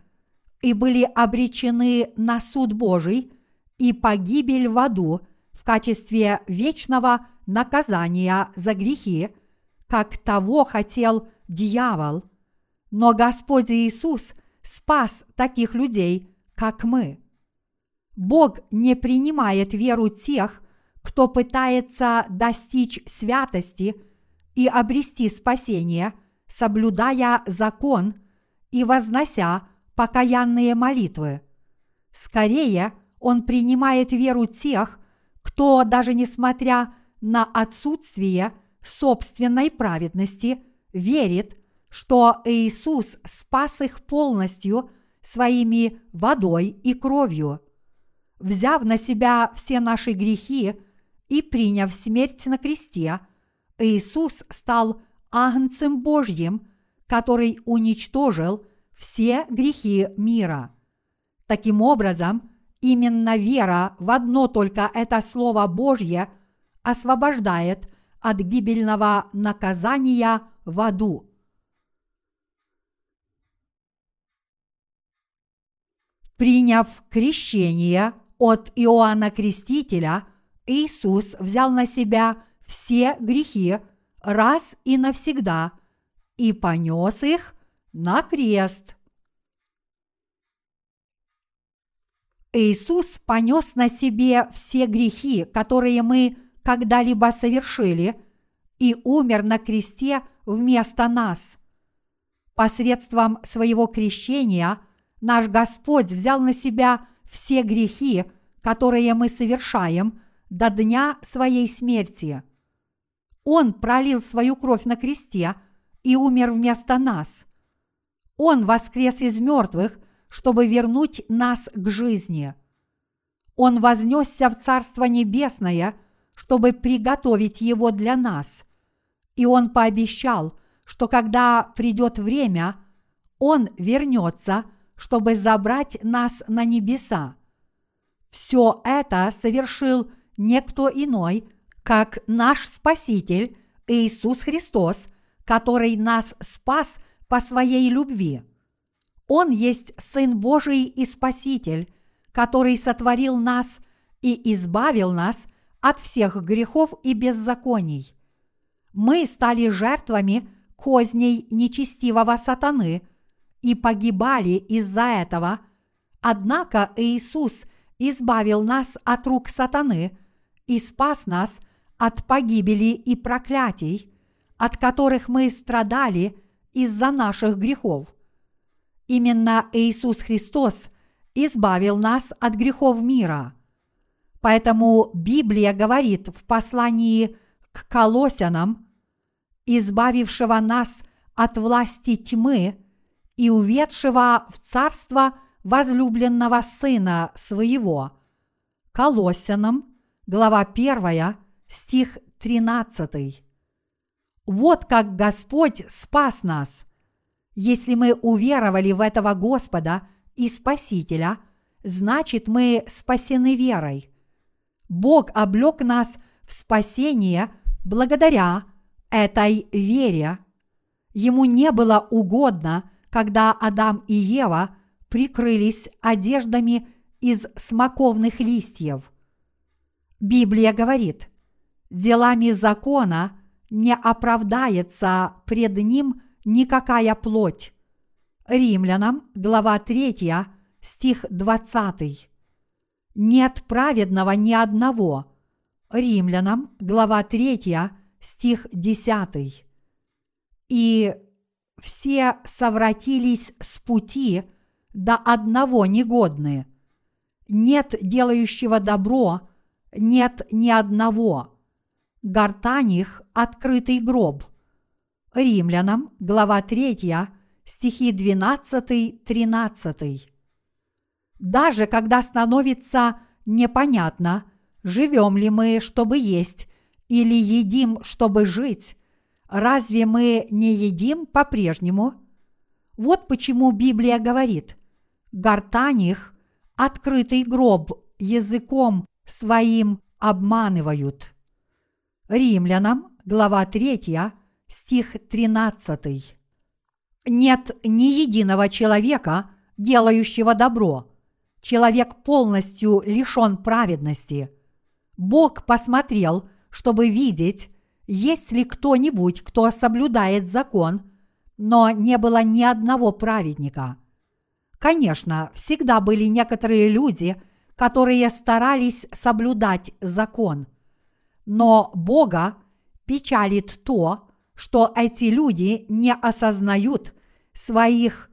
и были обречены на суд Божий и погибель в аду в качестве вечного наказания за грехи, как того хотел дьявол. Но Господь Иисус спас таких людей, как мы. Бог не принимает веру тех, кто пытается достичь святости и обрести спасение, соблюдая закон и вознося покаянные молитвы. Скорее, Он принимает веру тех, кто даже несмотря на отсутствие собственной праведности, верит, что Иисус спас их полностью своими водой и кровью. Взяв на себя все наши грехи и приняв смерть на кресте, Иисус стал Агнцем Божьим, который уничтожил все грехи мира. Таким образом, именно вера в одно только это Слово Божье освобождает от гибельного наказания в аду. Приняв крещение от Иоанна Крестителя, Иисус взял на себя все грехи раз и навсегда и понес их на крест. Иисус понес на себе все грехи, которые мы когда-либо совершили, и умер на кресте вместо нас. Посредством своего крещения наш Господь взял на себя все грехи, которые мы совершаем до дня своей смерти. Он пролил свою кровь на кресте и умер вместо нас. Он воскрес из мертвых, чтобы вернуть нас к жизни. Он вознесся в Царство Небесное – чтобы приготовить его для нас. И он пообещал, что когда придет время, он вернется, чтобы забрать нас на небеса. Все это совершил некто иной, как наш Спаситель Иисус Христос, который нас спас по своей любви. Он есть Сын Божий и Спаситель, который сотворил нас и избавил нас от всех грехов и беззаконий. Мы стали жертвами козней нечестивого сатаны и погибали из-за этого, однако Иисус избавил нас от рук сатаны и спас нас от погибели и проклятий, от которых мы страдали из-за наших грехов. Именно Иисус Христос избавил нас от грехов мира – Поэтому Библия говорит в послании к Колосянам, избавившего нас от власти тьмы и уведшего в царство возлюбленного Сына Своего. Колоссянам, глава 1, стих 13. Вот как Господь спас нас. Если мы уверовали в этого Господа и Спасителя, значит мы спасены верой. Бог облек нас в спасение благодаря этой вере. Ему не было угодно, когда Адам и Ева прикрылись одеждами из смоковных листьев. Библия говорит, делами закона не оправдается пред ним никакая плоть. Римлянам, глава 3, стих 20. Нет праведного ни одного. Римлянам, глава 3, стих 10. И все совратились с пути до одного негодны. Нет делающего добро, нет ни одного. Гортань их – открытый гроб. Римлянам, глава 3, стихи 12-13. Даже когда становится непонятно, живем ли мы, чтобы есть, или едим, чтобы жить, разве мы не едим по-прежнему? Вот почему Библия говорит, гортань их – открытый гроб языком своим обманывают. Римлянам, глава 3, стих 13. Нет ни единого человека, делающего добро. Человек полностью лишен праведности. Бог посмотрел, чтобы видеть, есть ли кто-нибудь, кто соблюдает закон, но не было ни одного праведника. Конечно, всегда были некоторые люди, которые старались соблюдать закон. Но Бога печалит то, что эти люди не осознают своих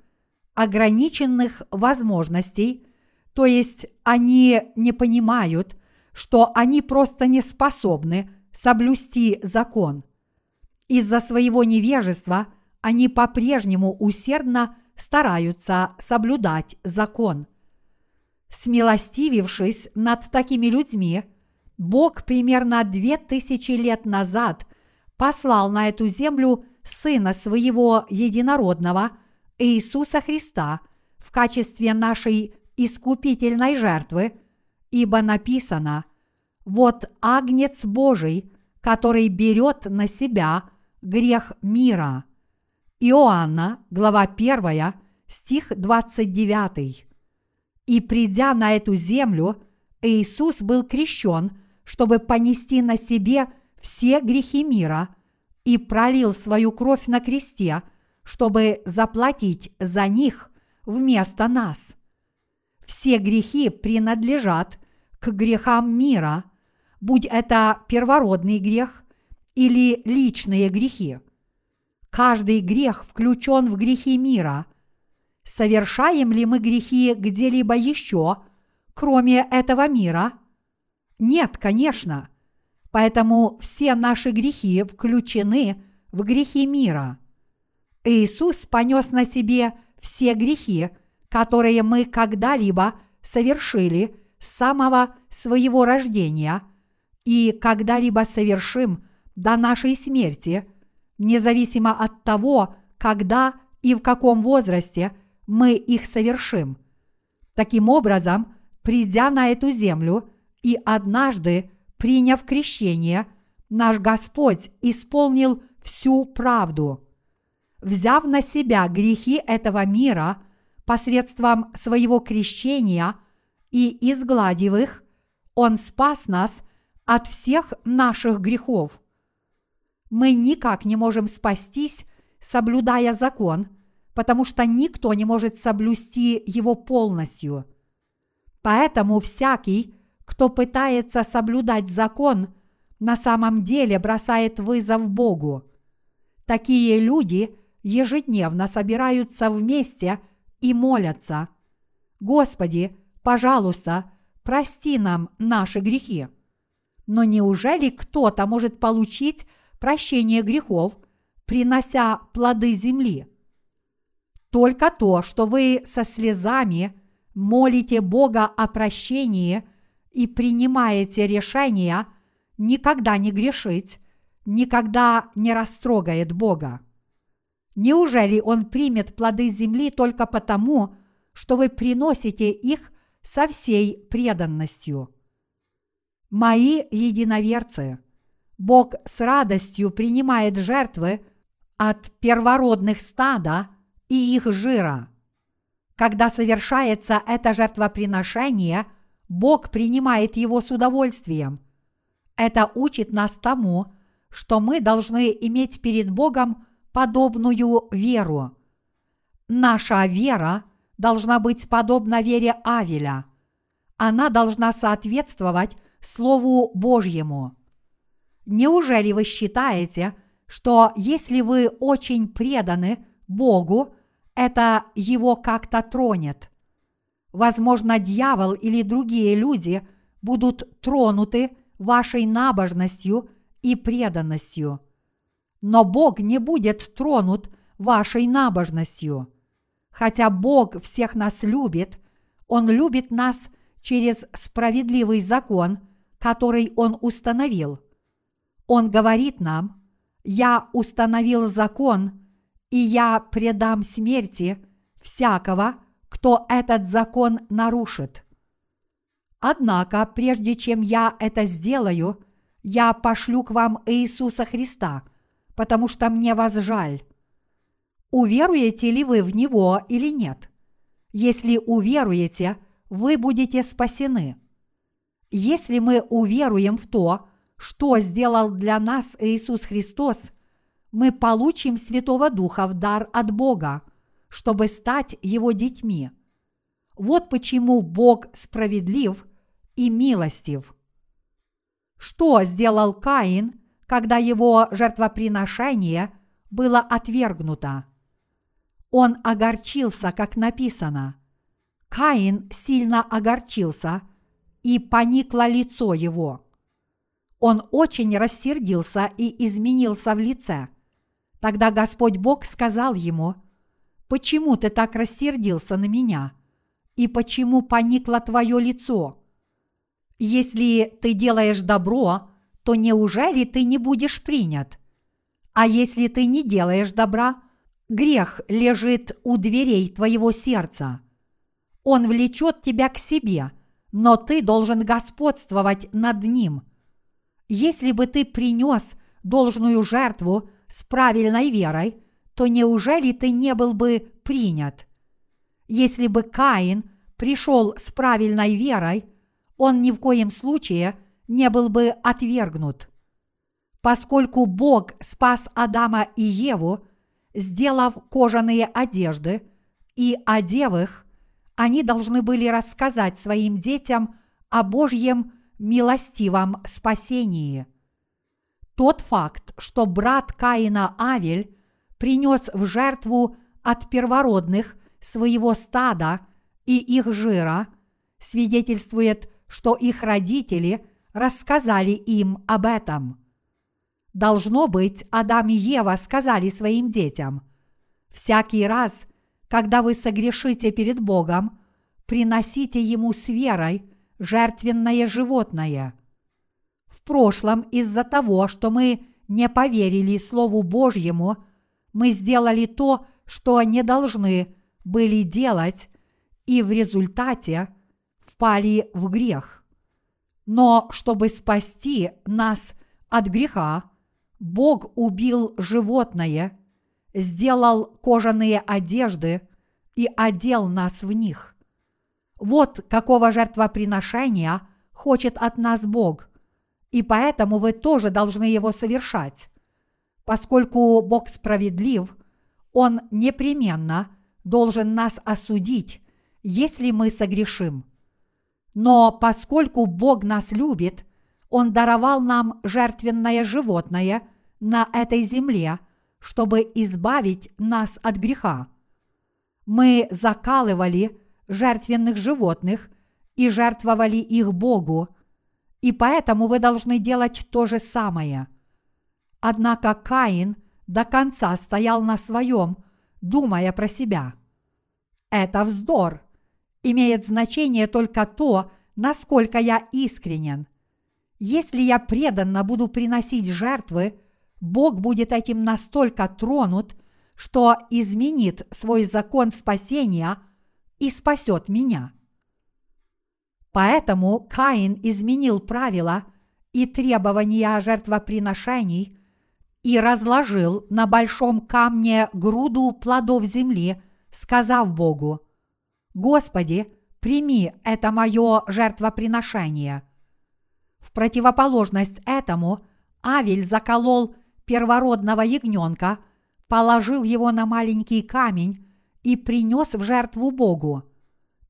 ограниченных возможностей, то есть они не понимают, что они просто не способны соблюсти закон. Из-за своего невежества они по-прежнему усердно стараются соблюдать закон. Смилостивившись над такими людьми, Бог примерно две тысячи лет назад – послал на эту землю Сына Своего Единородного Иисуса Христа в качестве нашей искупительной жертвы, ибо написано «Вот Агнец Божий, который берет на себя грех мира». Иоанна, глава 1, стих 29. И придя на эту землю, Иисус был крещен, чтобы понести на себе все грехи мира и пролил свою кровь на кресте, чтобы заплатить за них вместо нас. Все грехи принадлежат к грехам мира, будь это первородный грех или личные грехи. Каждый грех включен в грехи мира. Совершаем ли мы грехи где-либо еще, кроме этого мира? Нет, конечно. Поэтому все наши грехи включены в грехи мира. Иисус понес на себе все грехи, которые мы когда-либо совершили с самого своего рождения и когда-либо совершим до нашей смерти, независимо от того, когда и в каком возрасте мы их совершим. Таким образом, придя на эту землю и однажды приняв крещение, наш Господь исполнил всю правду. Взяв на себя грехи этого мира посредством своего крещения и изгладив их, Он спас нас от всех наших грехов. Мы никак не можем спастись, соблюдая закон, потому что никто не может соблюсти его полностью. Поэтому всякий, кто пытается соблюдать закон, на самом деле бросает вызов Богу. Такие люди ежедневно собираются вместе и молятся. Господи, пожалуйста, прости нам наши грехи. Но неужели кто-то может получить прощение грехов, принося плоды земли? Только то, что вы со слезами молите Бога о прощении и принимаете решение никогда не грешить, никогда не растрогает Бога. Неужели Он примет плоды земли только потому, что вы приносите их со всей преданностью? Мои единоверцы, Бог с радостью принимает жертвы от первородных стада и их жира. Когда совершается это жертвоприношение, Бог принимает его с удовольствием. Это учит нас тому, что мы должны иметь перед Богом подобную веру. Наша вера должна быть подобна вере Авеля. Она должна соответствовать Слову Божьему. Неужели вы считаете, что если вы очень преданы Богу, это его как-то тронет? Возможно, дьявол или другие люди будут тронуты вашей набожностью и преданностью. Но Бог не будет тронут вашей набожностью. Хотя Бог всех нас любит, Он любит нас через справедливый закон, который Он установил. Он говорит нам, «Я установил закон, и я предам смерти всякого, кто этот закон нарушит». Однако, прежде чем я это сделаю, я пошлю к вам Иисуса Христа, потому что мне вас жаль. Уверуете ли вы в Него или нет? Если уверуете, вы будете спасены. Если мы уверуем в то, что сделал для нас Иисус Христос, мы получим Святого Духа в дар от Бога, чтобы стать Его детьми. Вот почему Бог справедлив и милостив. Что сделал Каин, когда его жертвоприношение было отвергнуто? Он огорчился, как написано. Каин сильно огорчился, и поникло лицо его. Он очень рассердился и изменился в лице. Тогда Господь Бог сказал ему, «Почему ты так рассердился на меня? И почему поникло твое лицо? Если ты делаешь добро, то неужели ты не будешь принят? А если ты не делаешь добра, грех лежит у дверей твоего сердца. Он влечет тебя к себе, но ты должен господствовать над ним. Если бы ты принес должную жертву с правильной верой, то неужели ты не был бы принят? Если бы Каин пришел с правильной верой – он ни в коем случае не был бы отвергнут. Поскольку Бог спас Адама и Еву, сделав кожаные одежды и одев их, они должны были рассказать своим детям о Божьем милостивом спасении. Тот факт, что брат Каина Авель принес в жертву от первородных своего стада и их жира, свидетельствует что их родители рассказали им об этом. Должно быть, Адам и Ева сказали своим детям, «Всякий раз, когда вы согрешите перед Богом, приносите Ему с верой жертвенное животное». В прошлом из-за того, что мы не поверили Слову Божьему, мы сделали то, что не должны были делать, и в результате впали в грех. Но чтобы спасти нас от греха, Бог убил животное, сделал кожаные одежды и одел нас в них. Вот какого жертвоприношения хочет от нас Бог, и поэтому вы тоже должны его совершать. Поскольку Бог справедлив, Он непременно должен нас осудить, если мы согрешим. Но поскольку Бог нас любит, Он даровал нам жертвенное животное на этой земле, чтобы избавить нас от греха. Мы закалывали жертвенных животных и жертвовали их Богу, и поэтому вы должны делать то же самое. Однако Каин до конца стоял на своем, думая про себя. Это вздор. Имеет значение только то, насколько я искренен. Если я преданно буду приносить жертвы, Бог будет этим настолько тронут, что изменит свой закон спасения и спасет меня. Поэтому Каин изменил правила и требования жертвоприношений и разложил на большом камне груду плодов земли, сказав Богу, «Господи, прими это мое жертвоприношение». В противоположность этому Авель заколол первородного ягненка, положил его на маленький камень и принес в жертву Богу.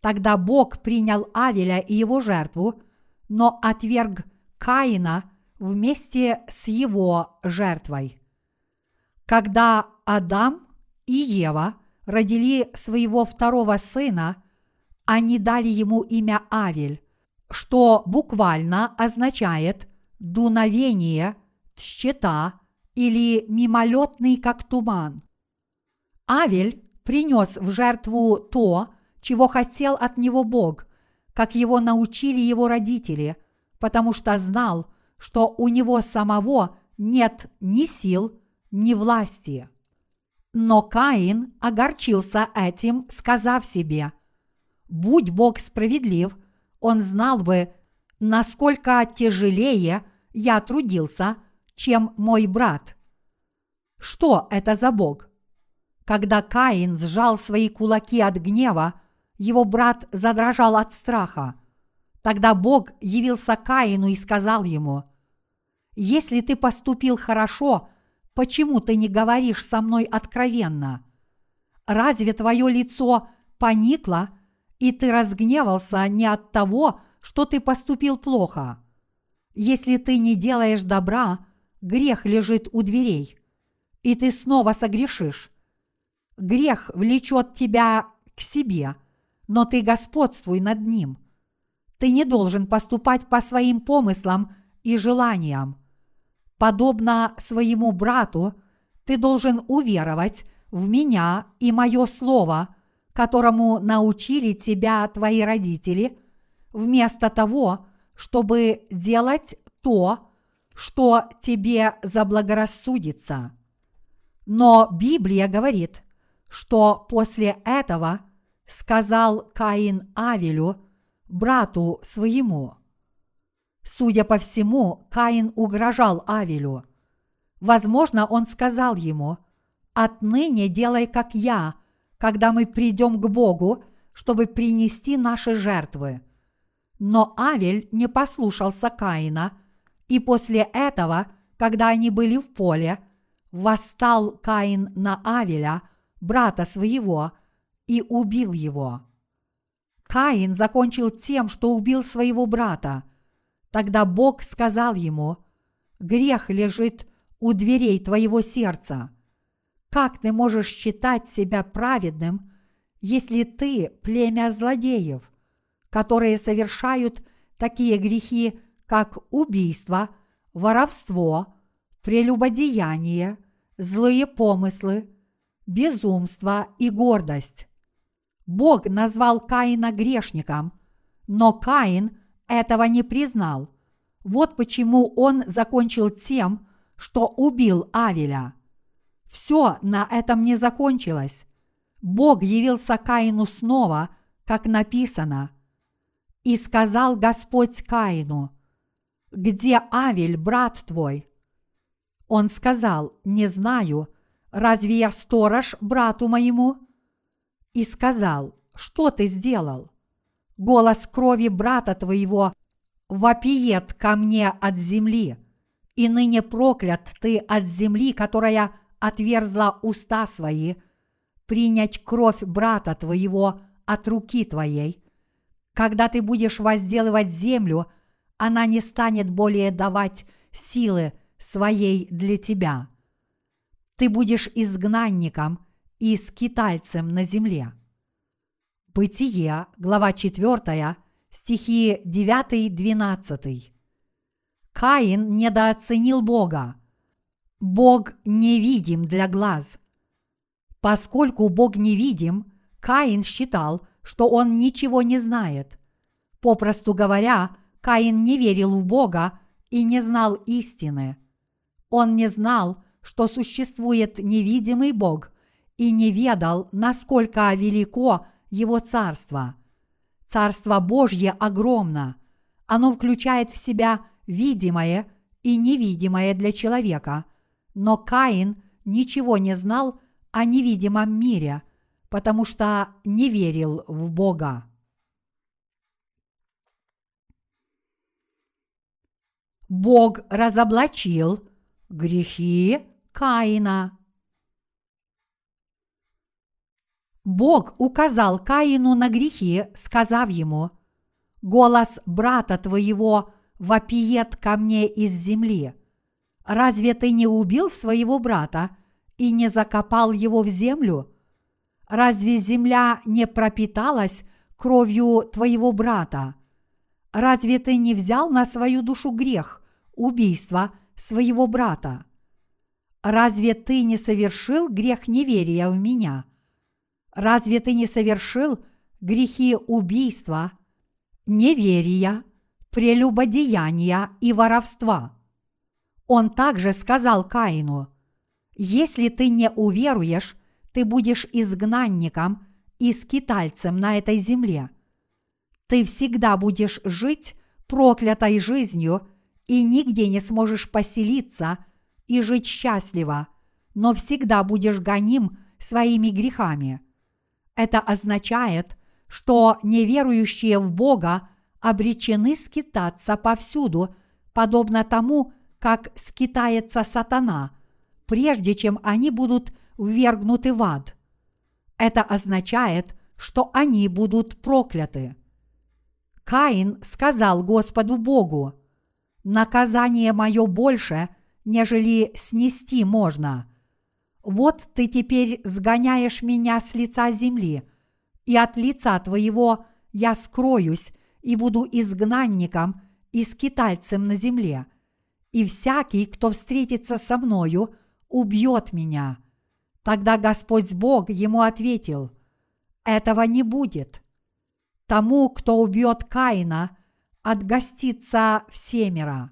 Тогда Бог принял Авеля и его жертву, но отверг Каина вместе с его жертвой. Когда Адам и Ева родили своего второго сына, они дали ему имя Авель, что буквально означает дуновение, тщета или мимолетный, как туман. Авель принес в жертву то, чего хотел от него Бог, как его научили его родители, потому что знал, что у него самого нет ни сил, ни власти. Но Каин огорчился этим, сказав себе, «Будь Бог справедлив, он знал бы, насколько тяжелее я трудился, чем мой брат». Что это за Бог? Когда Каин сжал свои кулаки от гнева, его брат задрожал от страха. Тогда Бог явился Каину и сказал ему, «Если ты поступил хорошо, почему ты не говоришь со мной откровенно? Разве твое лицо поникло, и ты разгневался не от того, что ты поступил плохо? Если ты не делаешь добра, грех лежит у дверей, и ты снова согрешишь. Грех влечет тебя к себе – но ты господствуй над ним. Ты не должен поступать по своим помыслам и желаниям. Подобно своему брату, ты должен уверовать в меня и мое слово, которому научили тебя твои родители, вместо того, чтобы делать то, что тебе заблагорассудится. Но Библия говорит, что после этого сказал Каин Авелю, брату своему. Судя по всему, Каин угрожал Авелю. Возможно, он сказал ему, «Отныне делай, как я, когда мы придем к Богу, чтобы принести наши жертвы». Но Авель не послушался Каина, и после этого, когда они были в поле, восстал Каин на Авеля, брата своего – и убил его. Каин закончил тем, что убил своего брата. Тогда Бог сказал ему, «Грех лежит у дверей твоего сердца. Как ты можешь считать себя праведным, если ты племя злодеев, которые совершают такие грехи, как убийство, воровство, прелюбодеяние, злые помыслы, безумство и гордость? Бог назвал Каина грешником, но Каин этого не признал. Вот почему он закончил тем, что убил Авеля. Все на этом не закончилось. Бог явился Каину снова, как написано. И сказал Господь Каину, «Где Авель, брат твой?» Он сказал, «Не знаю, разве я сторож брату моему?» И сказал, что ты сделал? Голос крови брата твоего вопиет ко мне от земли, и ныне проклят ты от земли, которая отверзла уста свои, принять кровь брата твоего от руки твоей. Когда ты будешь возделывать землю, она не станет более давать силы своей для тебя. Ты будешь изгнанником – и скитальцем на земле. Бытие, глава 4, стихи 9-12. Каин недооценил Бога. Бог невидим для глаз. Поскольку Бог невидим, Каин считал, что он ничего не знает. Попросту говоря, Каин не верил в Бога и не знал истины. Он не знал, что существует невидимый Бог и не ведал, насколько велико Его Царство. Царство Божье огромно. Оно включает в себя видимое и невидимое для человека, но Каин ничего не знал о невидимом мире, потому что не верил в Бога. Бог разоблачил грехи Каина. Бог указал Каину на грехи, сказав ему, «Голос брата твоего вопиет ко мне из земли. Разве ты не убил своего брата и не закопал его в землю? Разве земля не пропиталась кровью твоего брата? Разве ты не взял на свою душу грех убийства своего брата? Разве ты не совершил грех неверия в меня? Разве ты не совершил грехи убийства, неверия, прелюбодеяния и воровства? Он также сказал Каину, «Если ты не уверуешь, ты будешь изгнанником и скитальцем на этой земле. Ты всегда будешь жить проклятой жизнью и нигде не сможешь поселиться и жить счастливо, но всегда будешь гоним своими грехами. Это означает, что неверующие в Бога обречены скитаться повсюду, подобно тому, как скитается сатана, прежде чем они будут ввергнуты в ад. Это означает, что они будут прокляты. Каин сказал Господу Богу, «Наказание мое больше, нежели снести можно. Вот ты теперь сгоняешь меня с лица земли, и от лица твоего я скроюсь и буду изгнанником и скитальцем на земле, и всякий, кто встретится со мною, убьет меня». Тогда Господь Бог ему ответил, «Этого не будет. Тому, кто убьет Каина, отгостится всемера».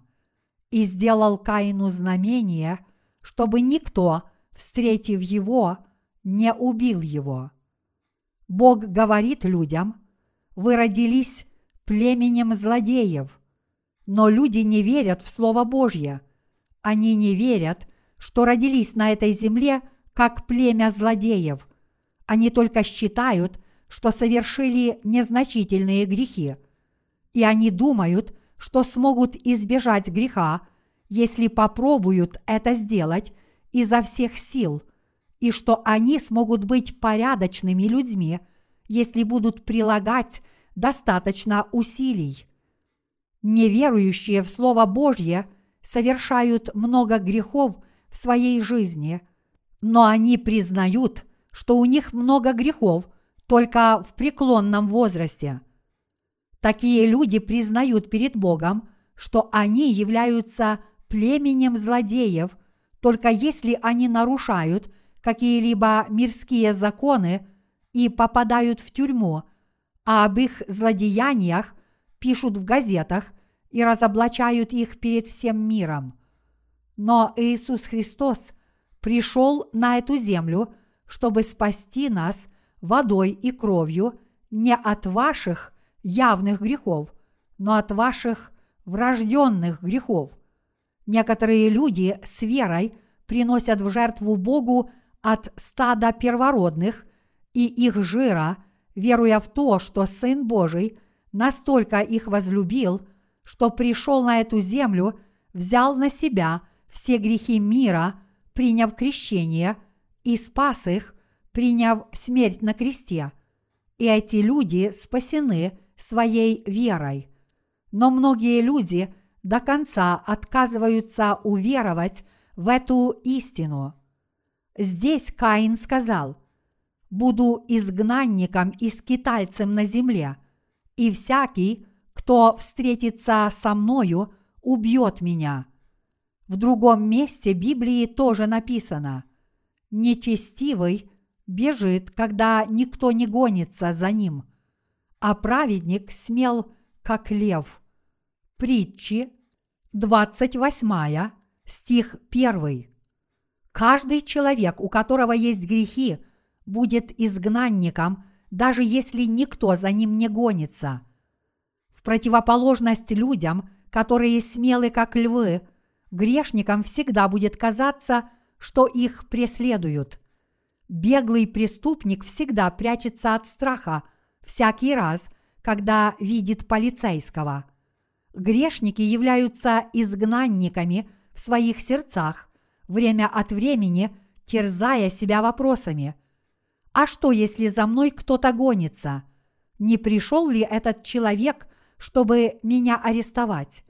И сделал Каину знамение, чтобы никто, встретив его, не убил его. Бог говорит людям, вы родились племенем злодеев, но люди не верят в Слово Божье. Они не верят, что родились на этой земле – как племя злодеев. Они только считают, что совершили незначительные грехи. И они думают, что смогут избежать греха, если попробуют это сделать изо всех сил, и что они смогут быть порядочными людьми, если будут прилагать достаточно усилий. Неверующие в Слово Божье совершают много грехов в своей жизни – но они признают, что у них много грехов только в преклонном возрасте. Такие люди признают перед Богом, что они являются племенем злодеев, только если они нарушают какие-либо мирские законы и попадают в тюрьму, а об их злодеяниях пишут в газетах и разоблачают их перед всем миром. Но Иисус Христос пришел на эту землю, чтобы спасти нас водой и кровью не от ваших явных грехов, но от ваших врожденных грехов. Некоторые люди с верой приносят в жертву Богу от стада первородных и их жира, веруя в то, что Сын Божий настолько их возлюбил, что пришел на эту землю, взял на себя все грехи мира – приняв крещение, и спас их, приняв смерть на кресте. И эти люди спасены своей верой. Но многие люди до конца отказываются уверовать в эту истину. Здесь Каин сказал, «Буду изгнанником и скитальцем на земле, и всякий, кто встретится со мною, убьет меня. В другом месте Библии тоже написано «Нечестивый бежит, когда никто не гонится за ним, а праведник смел, как лев». Притчи, 28 стих 1. Каждый человек, у которого есть грехи, будет изгнанником, даже если никто за ним не гонится. В противоположность людям, которые смелы как львы, грешникам всегда будет казаться, что их преследуют. Беглый преступник всегда прячется от страха всякий раз, когда видит полицейского. Грешники являются изгнанниками в своих сердцах, время от времени терзая себя вопросами. А что, если за мной кто-то гонится? Не пришел ли этот человек, чтобы меня арестовать?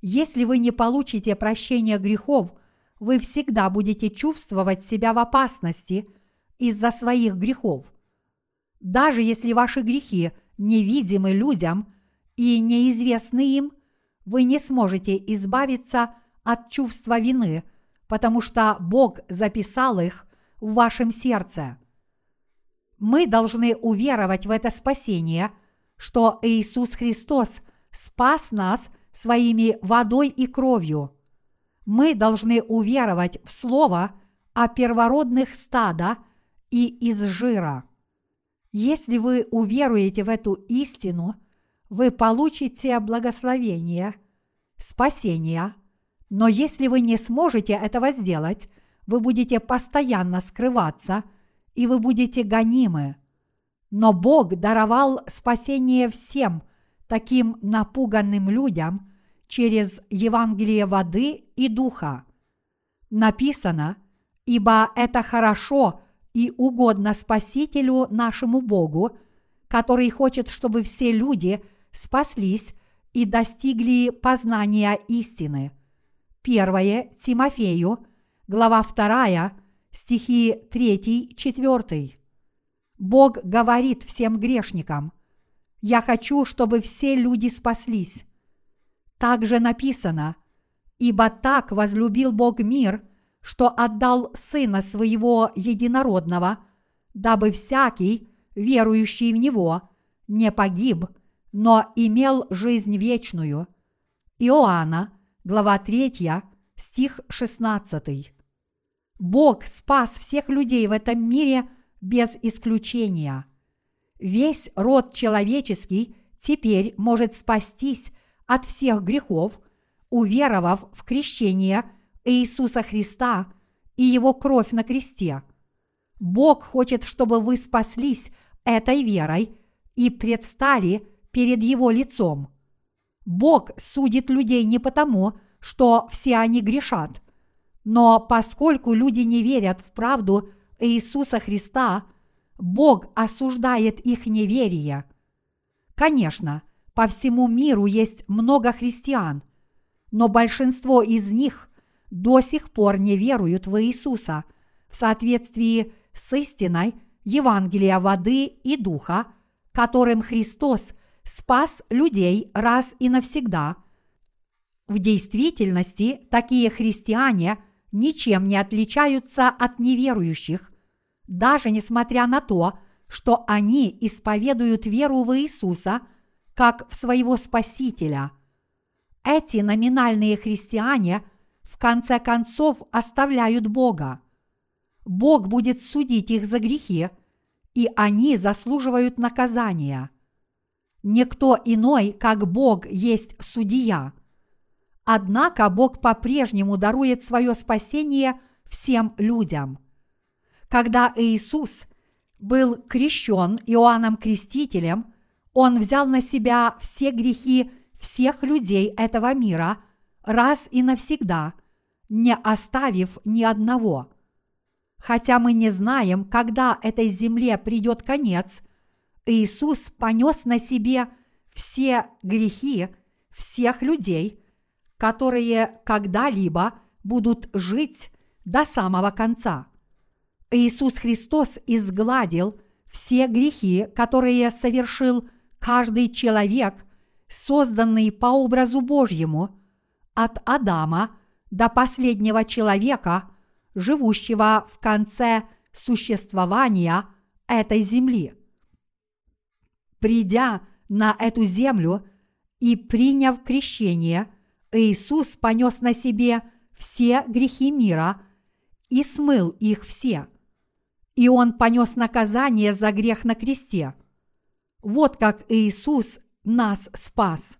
Если вы не получите прощения грехов, вы всегда будете чувствовать себя в опасности из-за своих грехов. Даже если ваши грехи невидимы людям и неизвестны им, вы не сможете избавиться от чувства вины – потому что Бог записал их в вашем сердце. Мы должны уверовать в это спасение, что Иисус Христос спас нас своими водой и кровью. Мы должны уверовать в Слово о первородных стада и из жира. Если вы уверуете в эту истину, вы получите благословение, спасение – но если вы не сможете этого сделать, вы будете постоянно скрываться, и вы будете гонимы. Но Бог даровал спасение всем таким напуганным людям через Евангелие воды и духа. Написано, ибо это хорошо и угодно Спасителю нашему Богу, который хочет, чтобы все люди спаслись и достигли познания истины. 1 Тимофею, глава 2, стихи 3-4. Бог говорит всем грешникам, «Я хочу, чтобы все люди спаслись». Также написано, «Ибо так возлюбил Бог мир, что отдал Сына Своего Единородного, дабы всякий, верующий в Него, не погиб, но имел жизнь вечную». Иоанна, глава 3, стих 16. Бог спас всех людей в этом мире без исключения. Весь род человеческий теперь может спастись от всех грехов, уверовав в крещение Иисуса Христа и Его кровь на кресте. Бог хочет, чтобы вы спаслись этой верой и предстали перед Его лицом – Бог судит людей не потому, что все они грешат, но поскольку люди не верят в правду Иисуса Христа, Бог осуждает их неверие. Конечно, по всему миру есть много христиан, но большинство из них до сих пор не веруют в Иисуса в соответствии с истиной Евангелия воды и духа, которым Христос спас людей раз и навсегда. В действительности такие христиане ничем не отличаются от неверующих, даже несмотря на то, что они исповедуют веру в Иисуса как в своего Спасителя. Эти номинальные христиане в конце концов оставляют Бога. Бог будет судить их за грехи, и они заслуживают наказания – Никто иной, как Бог, есть судья. Однако Бог по-прежнему дарует свое спасение всем людям. Когда Иисус был крещен Иоанном Крестителем, Он взял на себя все грехи всех людей этого мира раз и навсегда, не оставив ни одного. Хотя мы не знаем, когда этой земле придет конец, Иисус понес на себе все грехи всех людей, которые когда-либо будут жить до самого конца. Иисус Христос изгладил все грехи, которые совершил каждый человек, созданный по образу Божьему, от Адама до последнего человека, живущего в конце существования этой земли. Придя на эту землю и приняв крещение, Иисус понес на себе все грехи мира и смыл их все. И Он понес наказание за грех на кресте. Вот как Иисус нас спас.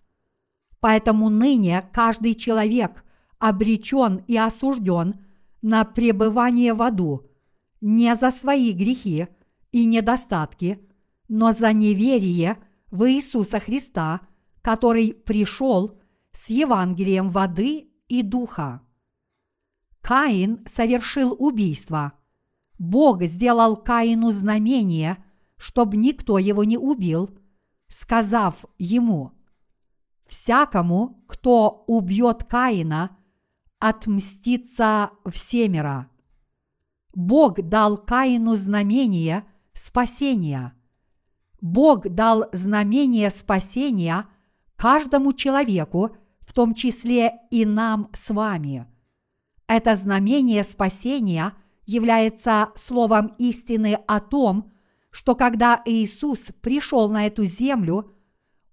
Поэтому ныне каждый человек обречен и осужден на пребывание в аду не за свои грехи и недостатки, но за неверие в Иисуса Христа, который пришел с Евангелием воды и духа. Каин совершил убийство. Бог сделал Каину знамение, чтобы никто его не убил, сказав ему, «Всякому, кто убьет Каина, отмстится всемеро». Бог дал Каину знамение спасения. Бог дал знамение спасения каждому человеку, в том числе и нам с вами. Это знамение спасения является словом истины о том, что когда Иисус пришел на эту землю,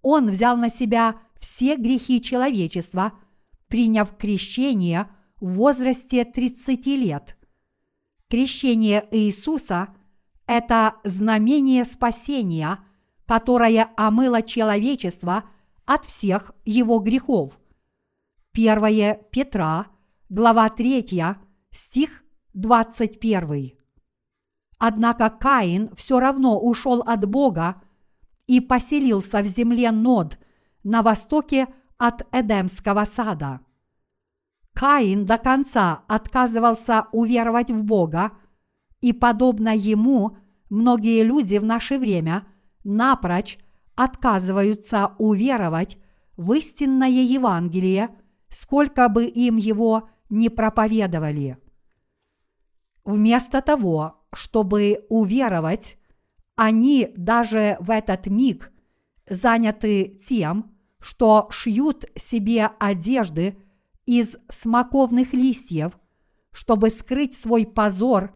Он взял на себя все грехи человечества, приняв крещение в возрасте 30 лет. Крещение Иисуса – это знамение спасения, которое омыло человечество от всех его грехов. 1 Петра, глава 3, стих 21. Однако Каин все равно ушел от Бога и поселился в земле Нод на востоке от Эдемского сада. Каин до конца отказывался уверовать в Бога, и, подобно ему, многие люди в наше время напрочь отказываются уверовать в истинное Евангелие, сколько бы им его не проповедовали. Вместо того, чтобы уверовать, они даже в этот миг заняты тем, что шьют себе одежды из смоковных листьев, чтобы скрыть свой позор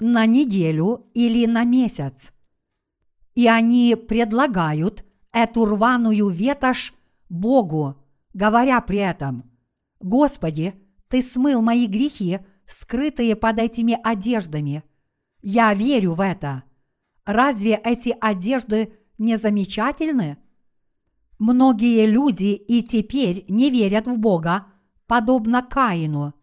на неделю или на месяц. И они предлагают эту рваную ветошь Богу, говоря при этом, «Господи, Ты смыл мои грехи скрытые под этими одеждами. Я верю в это. Разве эти одежды не замечательны? Многие люди и теперь не верят в Бога, подобно Каину.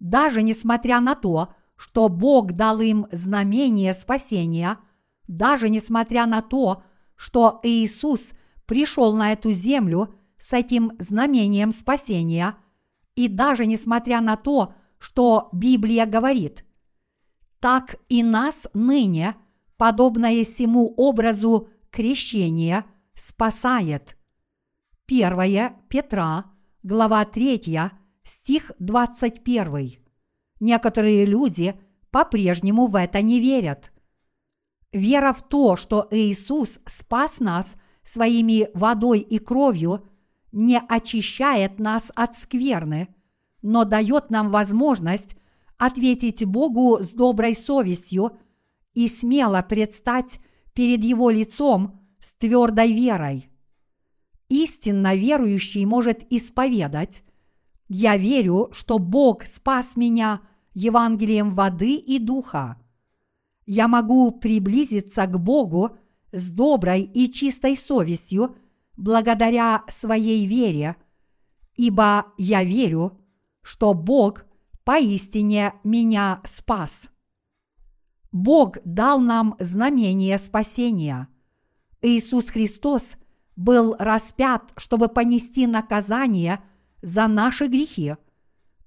Даже несмотря на то, что Бог дал им знамение спасения, даже несмотря на то, что Иисус пришел на эту землю с этим знамением спасения, и даже несмотря на то, что Библия говорит. Так и нас ныне, подобное сему образу крещения, спасает. 1 Петра, глава 3, стих 21. Некоторые люди по-прежнему в это не верят. Вера в то, что Иисус спас нас своими водой и кровью, не очищает нас от скверны – но дает нам возможность ответить Богу с доброй совестью и смело предстать перед Его лицом с твердой верой. Истинно верующий может исповедать «Я верю, что Бог спас меня Евангелием воды и духа. Я могу приблизиться к Богу с доброй и чистой совестью благодаря своей вере, ибо я верю, что Бог поистине меня спас. Бог дал нам знамение спасения. Иисус Христос был распят, чтобы понести наказание за наши грехи,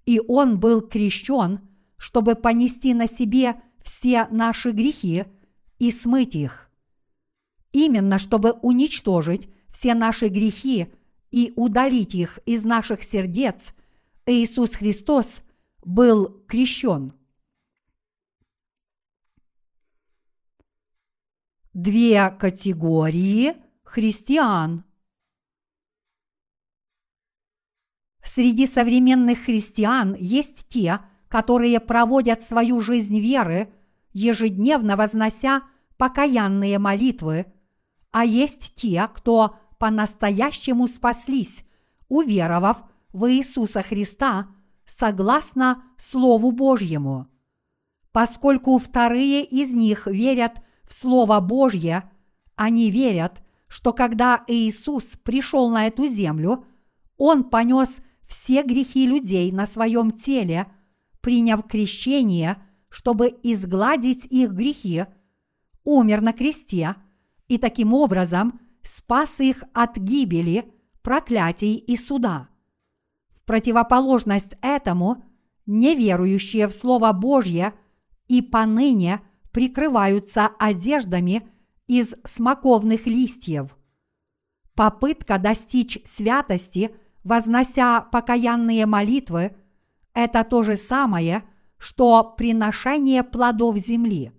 и Он был крещен, чтобы понести на себе все наши грехи и смыть их. Именно чтобы уничтожить все наши грехи и удалить их из наших сердец – Иисус Христос был крещен. Две категории христиан. Среди современных христиан есть те, которые проводят свою жизнь веры, ежедневно вознося покаянные молитвы, а есть те, кто по-настоящему спаслись, уверовав в Иисуса Христа согласно Слову Божьему. Поскольку вторые из них верят в Слово Божье, они верят, что когда Иисус пришел на эту землю, Он понес все грехи людей на своем теле, приняв крещение, чтобы изгладить их грехи, умер на кресте и таким образом спас их от гибели, проклятий и суда. В противоположность этому неверующие в Слово Божье и поныне прикрываются одеждами из смоковных листьев. Попытка достичь святости – вознося покаянные молитвы, это то же самое, что приношение плодов земли.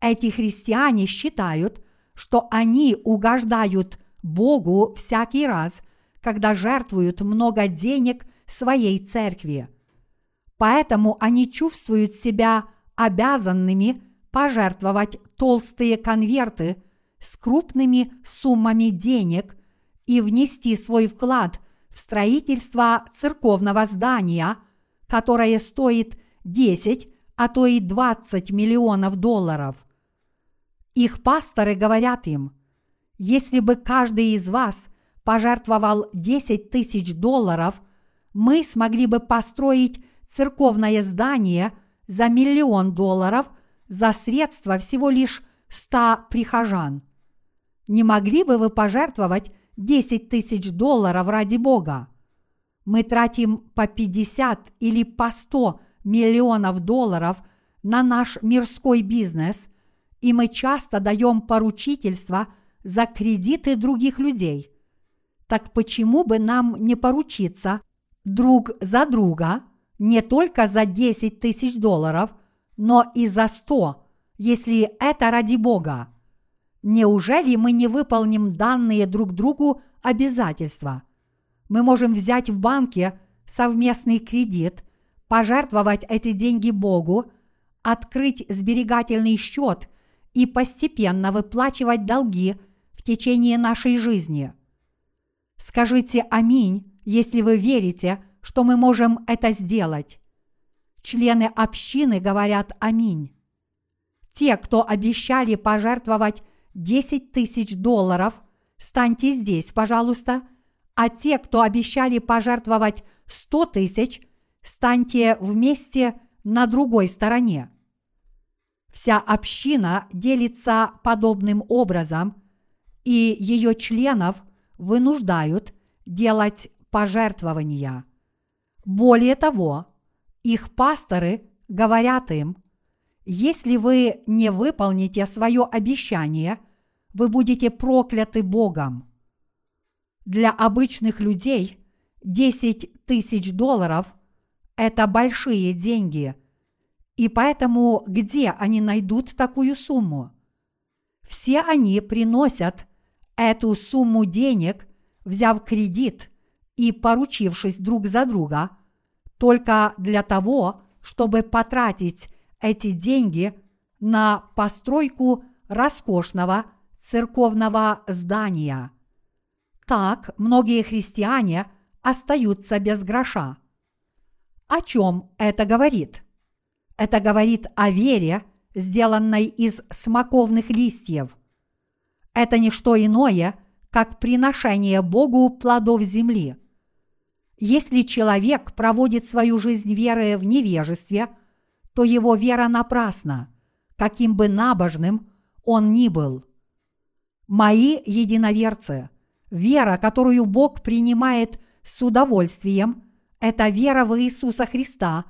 Эти христиане считают, что они угождают Богу всякий раз, когда жертвуют много денег своей церкви. Поэтому они чувствуют себя обязанными пожертвовать толстые конверты с крупными суммами денег и внести свой вклад в строительство церковного здания, которое стоит 10, а то и 20 миллионов долларов. Их пасторы говорят им, если бы каждый из вас пожертвовал 10 тысяч долларов, мы смогли бы построить церковное здание за миллион долларов за средства всего лишь 100 прихожан. Не могли бы вы пожертвовать 10 тысяч долларов ради Бога. Мы тратим по 50 или по 100 миллионов долларов на наш мирской бизнес, и мы часто даем поручительство за кредиты других людей. Так почему бы нам не поручиться друг за друга не только за 10 тысяч долларов, но и за 100, если это ради Бога? Неужели мы не выполним данные друг другу обязательства? Мы можем взять в банке совместный кредит, пожертвовать эти деньги Богу, открыть сберегательный счет и постепенно выплачивать долги в течение нашей жизни. Скажите «Аминь», если вы верите, что мы можем это сделать. Члены общины говорят «Аминь». Те, кто обещали пожертвовать 10 тысяч долларов, станьте здесь, пожалуйста, а те, кто обещали пожертвовать 100 тысяч, станьте вместе на другой стороне. Вся община делится подобным образом, и ее членов вынуждают делать пожертвования. Более того, их пасторы говорят им, если вы не выполните свое обещание, вы будете прокляты Богом. Для обычных людей 10 тысяч долларов – это большие деньги. И поэтому где они найдут такую сумму? Все они приносят эту сумму денег, взяв кредит и поручившись друг за друга, только для того, чтобы потратить эти деньги на постройку роскошного церковного здания. Так многие христиане остаются без гроша. О чем это говорит? Это говорит о вере, сделанной из смоковных листьев. Это не что иное, как приношение Богу плодов земли. Если человек проводит свою жизнь веры в невежестве – то его вера напрасна, каким бы набожным он ни был. Мои единоверцы, вера, которую Бог принимает с удовольствием, это вера в Иисуса Христа,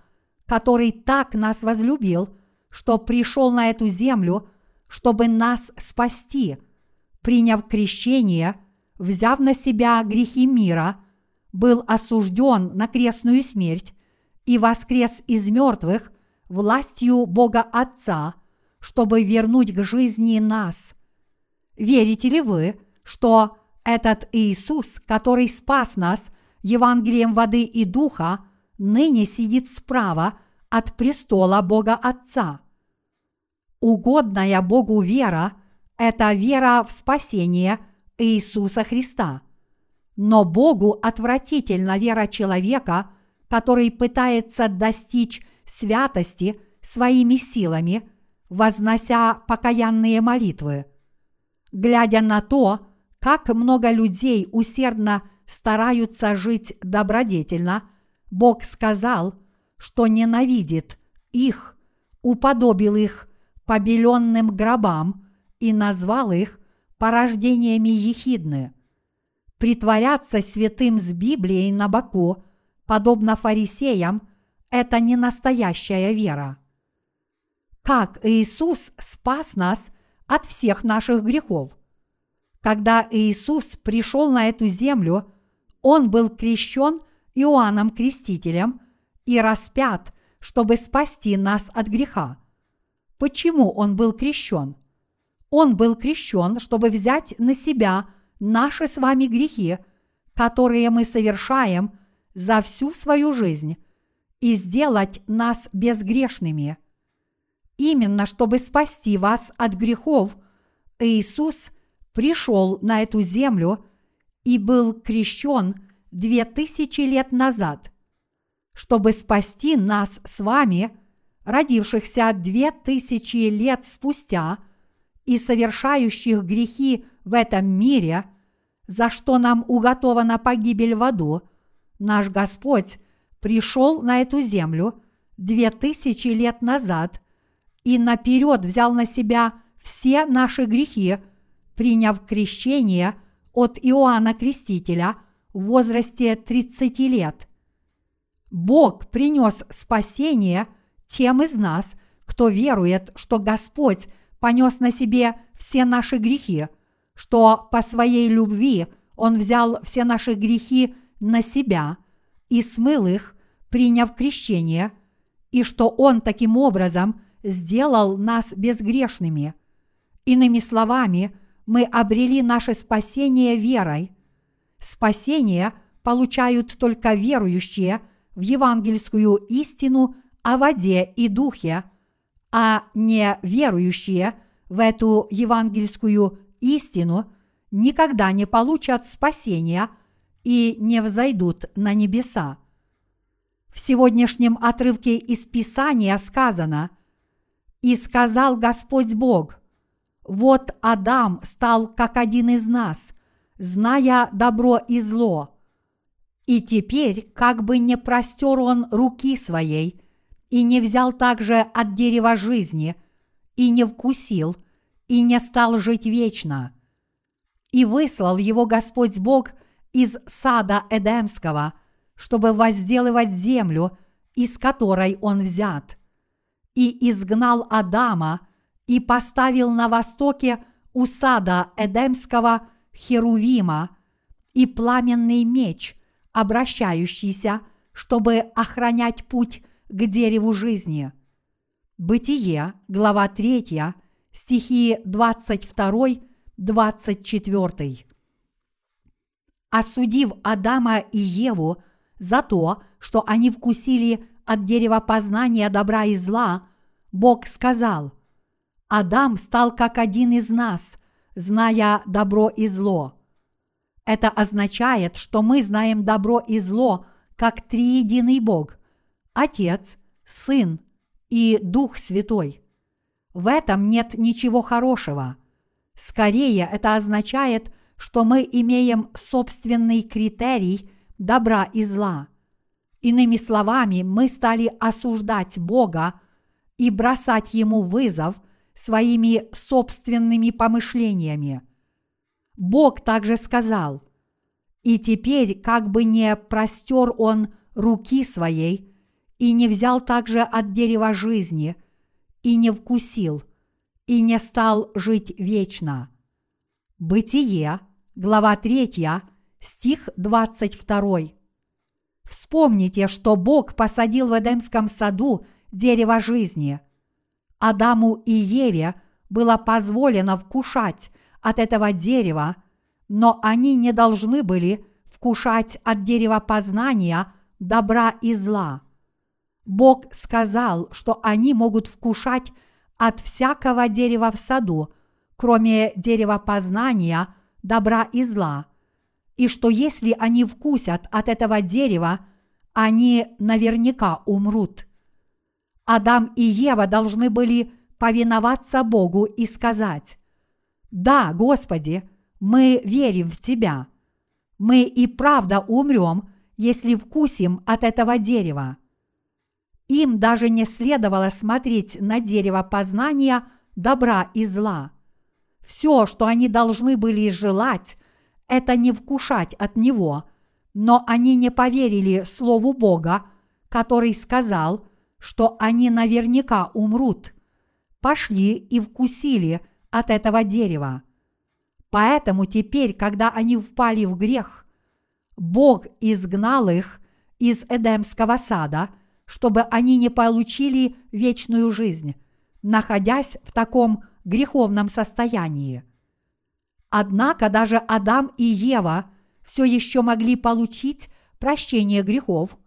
который так нас возлюбил, что пришел на эту землю, чтобы нас спасти, приняв крещение, взяв на себя грехи мира, был осужден на крестную смерть и воскрес из мертвых властью Бога Отца, чтобы вернуть к жизни нас. Верите ли вы, что этот Иисус, который спас нас Евангелием воды и духа, ныне сидит справа от престола Бога Отца. Угодная Богу вера – это вера в спасение Иисуса Христа. Но Богу отвратительна вера человека, который пытается достичь святости своими силами, вознося покаянные молитвы. Глядя на то, как много людей усердно стараются жить добродетельно, Бог сказал, что ненавидит их, уподобил их побеленным гробам и назвал их порождениями ехидны. Притворяться святым с Библией на боку, подобно фарисеям, это не настоящая вера. Как Иисус спас нас от всех наших грехов? Когда Иисус пришел на эту землю, Он был крещен Иоанном Крестителем и распят, чтобы спасти нас от греха. Почему Он был крещен? Он был крещен, чтобы взять на себя наши с вами грехи, которые мы совершаем за всю свою жизнь, и сделать нас безгрешными. Именно чтобы спасти вас от грехов, Иисус пришел на эту землю и был крещен две тысячи лет назад, чтобы спасти нас с вами, родившихся две тысячи лет спустя и совершающих грехи в этом мире, за что нам уготована погибель в аду, наш Господь пришел на эту землю две тысячи лет назад и наперед взял на себя все наши грехи – приняв крещение от Иоанна Крестителя в возрасте 30 лет. Бог принес спасение тем из нас, кто верует, что Господь понес на себе все наши грехи, что по своей любви Он взял все наши грехи на себя и смыл их, приняв крещение, и что Он таким образом сделал нас безгрешными. Иными словами, мы обрели наше спасение верой. Спасение получают только верующие в евангельскую истину о воде и духе, а не верующие в эту евангельскую истину никогда не получат спасения и не взойдут на небеса. В сегодняшнем отрывке из Писания сказано «И сказал Господь Бог – вот Адам стал как один из нас, зная добро и зло. И теперь, как бы не простер он руки своей, и не взял также от дерева жизни, и не вкусил, и не стал жить вечно. И выслал его Господь Бог из сада Эдемского, чтобы возделывать землю, из которой он взят. И изгнал Адама – и поставил на востоке у сада Эдемского Херувима и пламенный меч, обращающийся, чтобы охранять путь к дереву жизни. Бытие, глава 3, стихи 22-24. Осудив Адама и Еву за то, что они вкусили от дерева познания добра и зла, Бог сказал – Адам стал как один из нас, зная добро и зло. Это означает, что мы знаем добро и зло как триединый Бог – Отец, Сын и Дух Святой. В этом нет ничего хорошего. Скорее, это означает, что мы имеем собственный критерий добра и зла. Иными словами, мы стали осуждать Бога и бросать Ему вызов – своими собственными помышлениями. Бог также сказал, «И теперь, как бы не простер он руки своей, и не взял также от дерева жизни, и не вкусил, и не стал жить вечно». Бытие, глава 3, стих 22. Вспомните, что Бог посадил в Эдемском саду дерево жизни – Адаму и Еве было позволено вкушать от этого дерева, но они не должны были вкушать от дерева познания добра и зла. Бог сказал, что они могут вкушать от всякого дерева в саду, кроме дерева познания добра и зла, и что если они вкусят от этого дерева, они наверняка умрут. Адам и Ева должны были повиноваться Богу и сказать, «Да, Господи, мы верим в Тебя. Мы и правда умрем, если вкусим от этого дерева». Им даже не следовало смотреть на дерево познания добра и зла. Все, что они должны были желать, это не вкушать от него, но они не поверили Слову Бога, который сказал, что они наверняка умрут, пошли и вкусили от этого дерева. Поэтому теперь, когда они впали в грех, Бог изгнал их из Эдемского сада – чтобы они не получили вечную жизнь, находясь в таком греховном состоянии. Однако даже Адам и Ева все еще могли получить прощение грехов,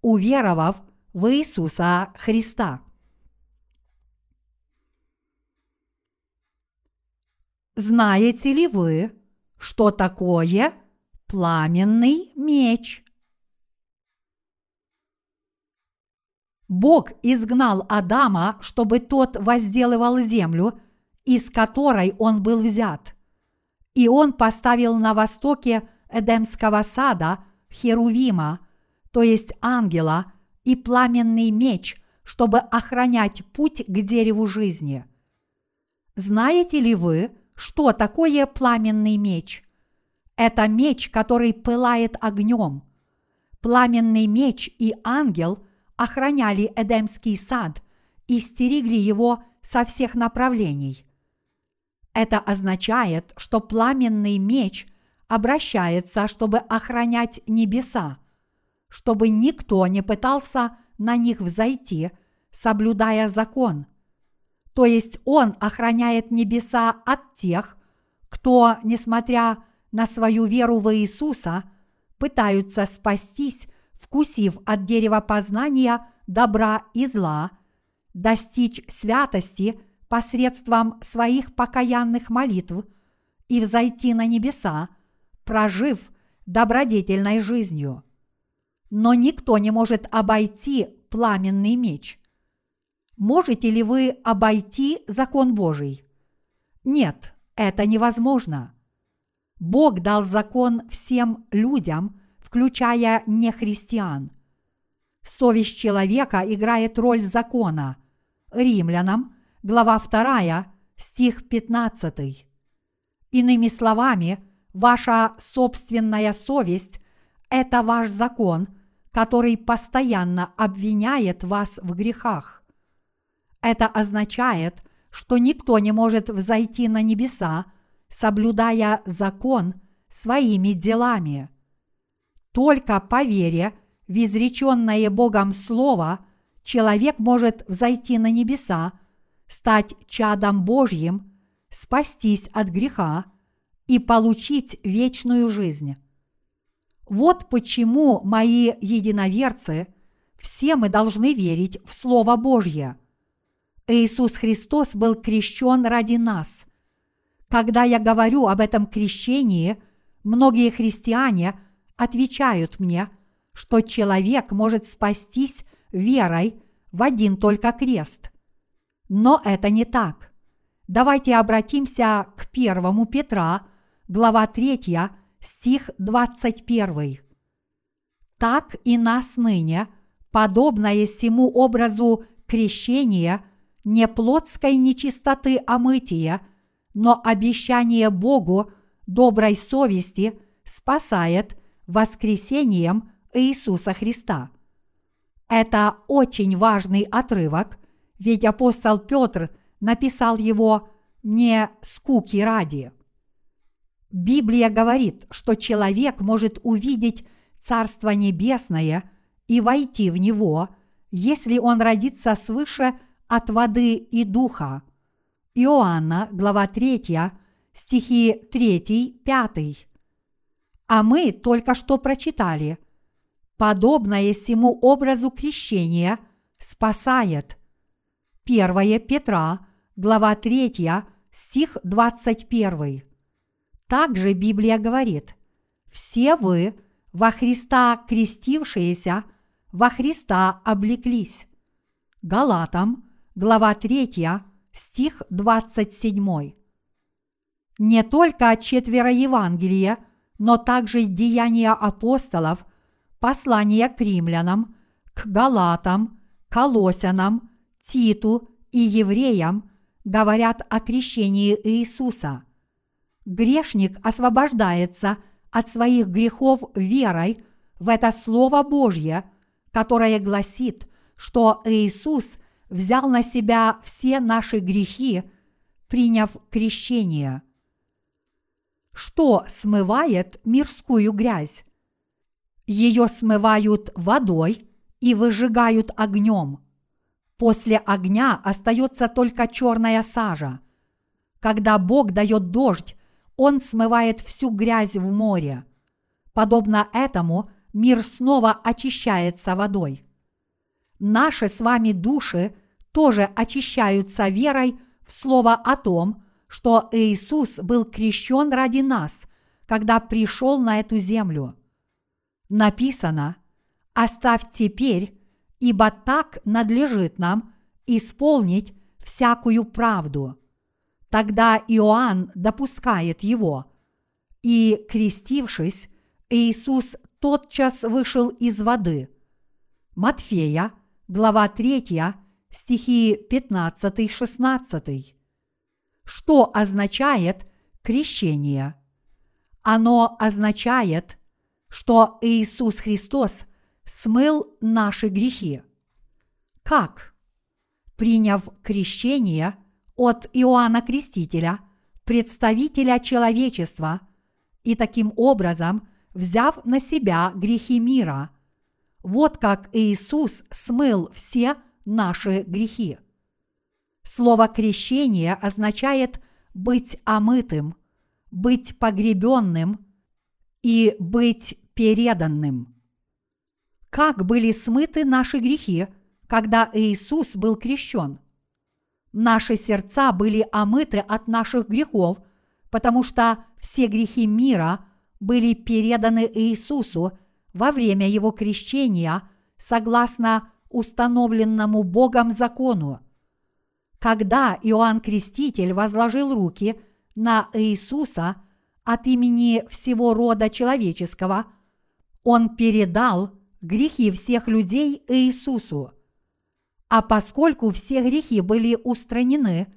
уверовав в Иисуса Христа. Знаете ли вы, что такое пламенный меч? Бог изгнал Адама, чтобы тот возделывал землю, из которой он был взят. И он поставил на востоке Эдемского сада Херувима, то есть ангела, и пламенный меч, чтобы охранять путь к дереву жизни. Знаете ли вы, что такое пламенный меч? Это меч, который пылает огнем. Пламенный меч и ангел – охраняли Эдемский сад и стерегли его со всех направлений. Это означает, что пламенный меч обращается, чтобы охранять небеса, чтобы никто не пытался на них взойти, соблюдая закон. То есть он охраняет небеса от тех, кто, несмотря на свою веру в Иисуса, пытаются спастись вкусив от дерева познания добра и зла, достичь святости посредством своих покаянных молитв и взойти на небеса, прожив добродетельной жизнью. Но никто не может обойти пламенный меч. Можете ли вы обойти закон Божий? Нет, это невозможно. Бог дал закон всем людям – включая нехристиан. Совесть человека играет роль закона. Римлянам, глава 2, стих 15. Иными словами, ваша собственная совесть – это ваш закон, который постоянно обвиняет вас в грехах. Это означает, что никто не может взойти на небеса, соблюдая закон своими делами. Только по вере в изреченное Богом Слово человек может взойти на небеса, стать чадом Божьим, спастись от греха и получить вечную жизнь. Вот почему, мои единоверцы, все мы должны верить в Слово Божье. Иисус Христос был крещен ради нас. Когда я говорю об этом крещении, многие христиане – отвечают мне, что человек может спастись верой в один только крест. Но это не так. Давайте обратимся к первому Петра, глава 3, стих 21. Так и нас ныне, подобное всему образу крещения, не плотской нечистоты омытия, но обещание Богу доброй совести спасает воскресением Иисуса Христа. Это очень важный отрывок, ведь апостол Петр написал его не скуки ради. Библия говорит, что человек может увидеть Царство Небесное и войти в него, если он родится свыше от воды и духа. Иоанна, глава 3, стихи 3-5. А мы только что прочитали. Подобное всему образу крещения спасает. 1 Петра, глава 3, стих 21. Также Библия говорит, «Все вы, во Христа крестившиеся, во Христа облеклись». Галатам, глава 3, стих 27. Не только четверо Евангелия, но также деяния апостолов, послания к римлянам, к галатам, колосянам, Титу и евреям говорят о крещении Иисуса. Грешник освобождается от своих грехов верой в это Слово Божье, которое гласит, что Иисус взял на себя все наши грехи, приняв крещение. Что смывает мирскую грязь? Ее смывают водой и выжигают огнем. После огня остается только черная сажа. Когда Бог дает дождь, Он смывает всю грязь в море. Подобно этому мир снова очищается водой. Наши с вами души тоже очищаются верой в слово о том, что Иисус был крещен ради нас, когда пришел на эту землю. Написано, «Оставь теперь, ибо так надлежит нам исполнить всякую правду». Тогда Иоанн допускает его. И, крестившись, Иисус тотчас вышел из воды. Матфея, глава 3, стихи 15-16. Что означает крещение? Оно означает, что Иисус Христос смыл наши грехи. Как? Приняв крещение от Иоанна Крестителя, представителя человечества, и таким образом взяв на себя грехи мира. Вот как Иисус смыл все наши грехи. Слово крещение означает быть омытым, быть погребенным и быть переданным. Как были смыты наши грехи, когда Иисус был крещен? Наши сердца были омыты от наших грехов, потому что все грехи мира были переданы Иисусу во время Его крещения согласно установленному Богом закону. Когда Иоанн Креститель возложил руки на Иисуса от имени всего рода человеческого, он передал грехи всех людей Иисусу. А поскольку все грехи были устранены,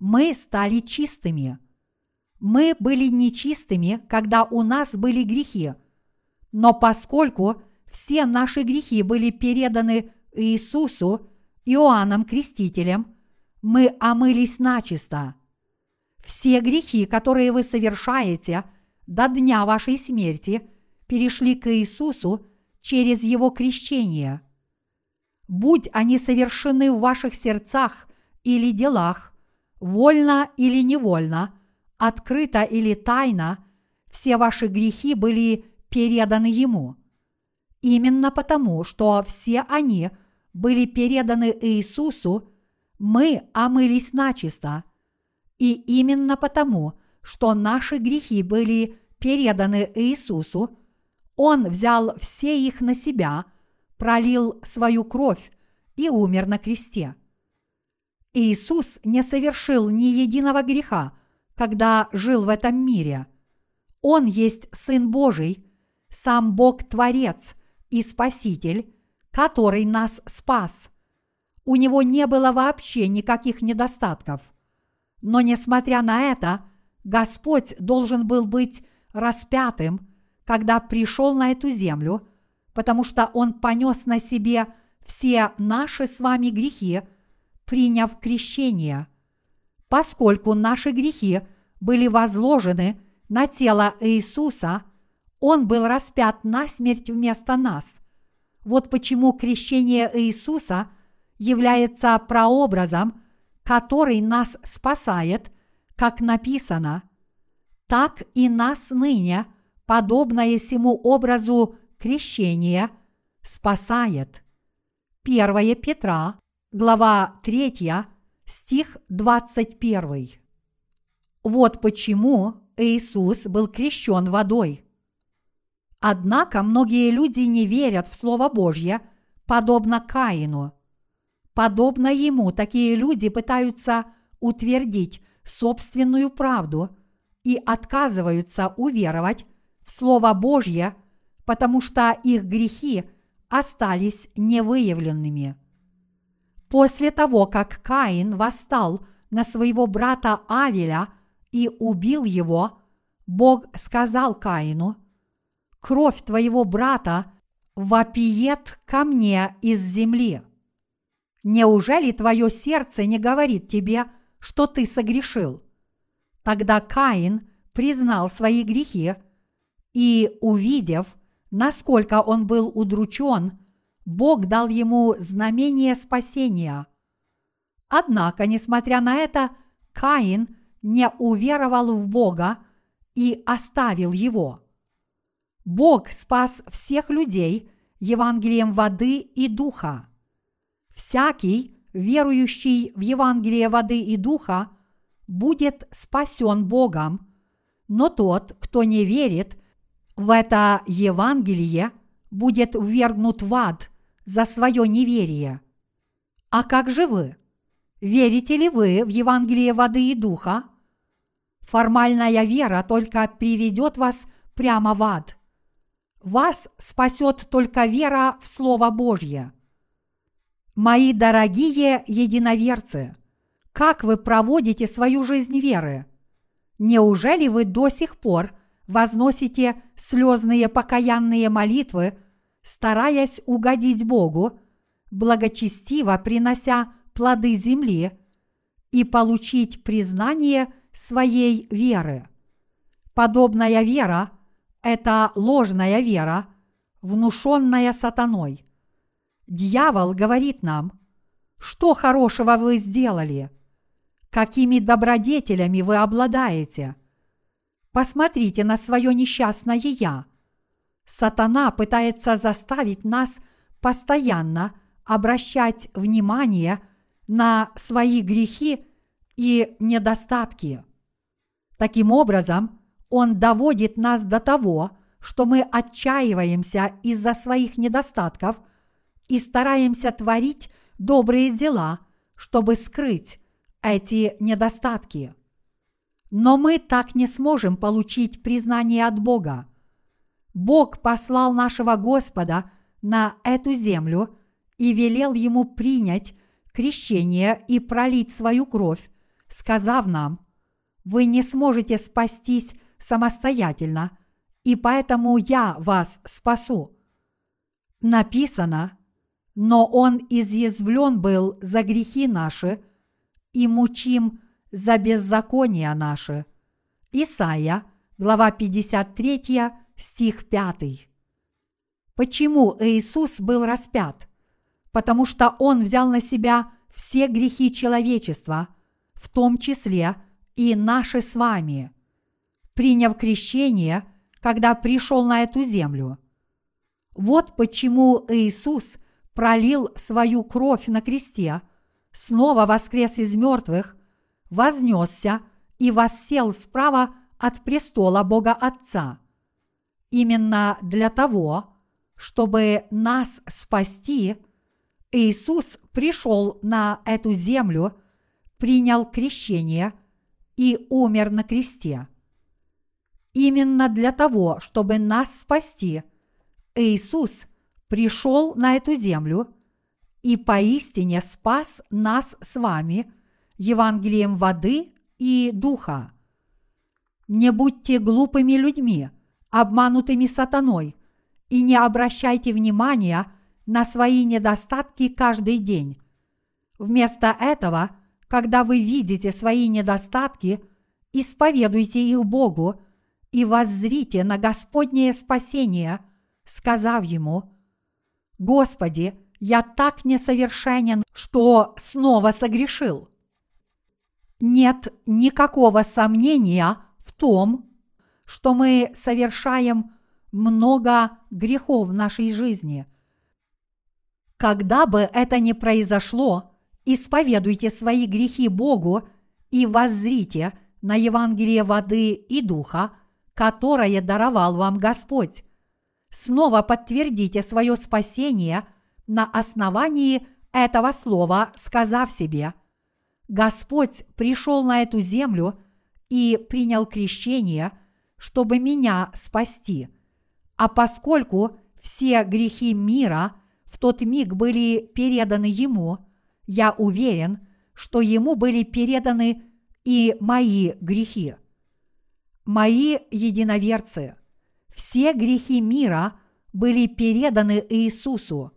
мы стали чистыми. Мы были нечистыми, когда у нас были грехи, но поскольку все наши грехи были переданы Иисусу, Иоанном Крестителем, мы омылись начисто. Все грехи, которые вы совершаете до дня вашей смерти, перешли к Иисусу через Его крещение. Будь они совершены в ваших сердцах или делах, вольно или невольно, открыто или тайно, все ваши грехи были переданы Ему. Именно потому, что все они были переданы Иисусу, мы омылись начисто. И именно потому, что наши грехи были переданы Иисусу, Он взял все их на себя, пролил свою кровь и умер на кресте. Иисус не совершил ни единого греха, когда жил в этом мире. Он есть Сын Божий, сам Бог-творец и Спаситель, который нас спас. У него не было вообще никаких недостатков. Но несмотря на это, Господь должен был быть распятым, когда пришел на эту землю, потому что Он понес на себе все наши с вами грехи, приняв крещение. Поскольку наши грехи были возложены на тело Иисуса, Он был распят на смерть вместо нас – вот почему крещение Иисуса является прообразом, который нас спасает, как написано, так и нас ныне подобное сему образу крещение спасает. 1 Петра, глава 3, стих 21. Вот почему Иисус был крещен водой. Однако многие люди не верят в Слово Божье, подобно Каину. Подобно ему такие люди пытаются утвердить собственную правду и отказываются уверовать в Слово Божье, потому что их грехи остались невыявленными. После того, как Каин восстал на своего брата Авеля и убил его, Бог сказал Каину, «Кровь твоего брата вопиет ко мне из земли. Неужели твое сердце не говорит тебе, что ты согрешил?» Тогда Каин признал свои грехи и, увидев, насколько он был удручен, Бог дал ему знамение спасения. Однако, несмотря на это, Каин не уверовал в Бога и оставил его. Бог спас всех людей Евангелием воды и духа. Всякий, верующий в Евангелие воды и духа, будет спасен Богом, но тот, кто не верит в это Евангелие, будет ввергнут в ад за свое неверие. А как же вы? Верите ли вы в Евангелие воды и духа? Формальная вера только приведет вас прямо в ад. Вас спасет только вера в Слово Божье. Мои дорогие единоверцы, как вы проводите свою жизнь веры? Неужели вы до сих пор возносите слезные покаянные молитвы, стараясь угодить Богу, благочестиво принося плоды земли и получить признание своей веры. Подобная вера – это ложная вера, внушенная сатаной. Дьявол говорит нам, что хорошего вы сделали, какими добродетелями вы обладаете. Посмотрите на свое несчастное «я». Сатана пытается заставить нас постоянно обращать внимание на свои грехи и недостатки. Таким образом, он доводит нас до того, что мы отчаиваемся из-за своих недостатков и стараемся творить добрые дела, чтобы скрыть эти недостатки. Но мы так не сможем получить признание от Бога. Бог послал нашего Господа на эту землю и велел ему принять крещение и пролить свою кровь, сказав нам, вы не сможете спастись самостоятельно, и поэтому я вас спасу. Написано, но он изъязвлен был за грехи наши и мучим за беззакония наши. Исайя, глава 53, стих 5. Почему Иисус был распят? потому что Он взял на себя все грехи человечества, в том числе и наши с вами, приняв крещение, когда пришел на эту землю. Вот почему Иисус пролил свою кровь на кресте, снова воскрес из мертвых, вознесся и воссел справа от престола Бога Отца. Именно для того, чтобы нас спасти – Иисус пришел на эту землю, принял крещение и умер на кресте. Именно для того, чтобы нас спасти, Иисус пришел на эту землю и поистине спас нас с вами Евангелием воды и духа. Не будьте глупыми людьми, обманутыми сатаной, и не обращайте внимания – на свои недостатки каждый день. Вместо этого, когда вы видите свои недостатки, исповедуйте их Богу и воззрите на Господнее спасение, сказав Ему, «Господи, я так несовершенен, что снова согрешил». Нет никакого сомнения в том, что мы совершаем много грехов в нашей жизни. Когда бы это ни произошло, исповедуйте свои грехи Богу и воззрите на Евангелие воды и духа, которое даровал вам Господь. Снова подтвердите свое спасение на основании этого слова, сказав себе, Господь пришел на эту землю и принял крещение, чтобы меня спасти. А поскольку все грехи мира в тот миг были переданы Ему, я уверен, что Ему были переданы и мои грехи. Мои единоверцы, все грехи мира были переданы Иисусу.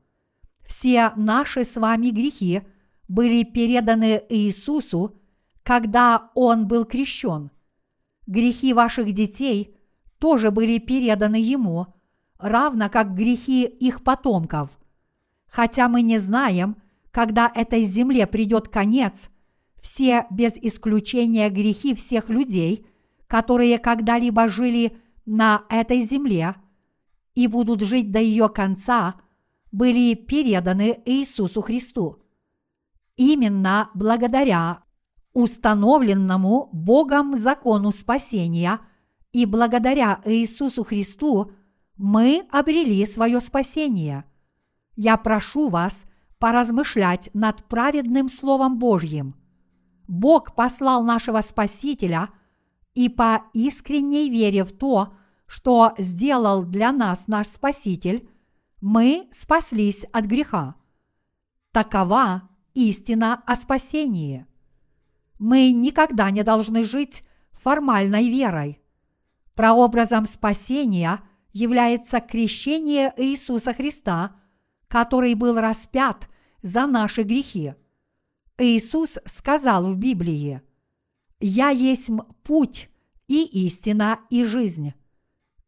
Все наши с вами грехи были переданы Иисусу, когда Он был крещен. Грехи ваших детей тоже были переданы Ему, равно как грехи их потомков. Хотя мы не знаем, когда этой земле придет конец, все без исключения грехи всех людей, которые когда-либо жили на этой земле и будут жить до ее конца, были переданы Иисусу Христу. Именно благодаря установленному Богом закону спасения и благодаря Иисусу Христу мы обрели свое спасение. Я прошу вас поразмышлять над праведным Словом Божьим. Бог послал нашего Спасителя, и по искренней вере в то, что сделал для нас наш Спаситель, мы спаслись от греха. Такова истина о спасении. Мы никогда не должны жить формальной верой. Прообразом спасения является крещение Иисуса Христа, который был распят за наши грехи. Иисус сказал в Библии, «Я есть путь и истина и жизнь».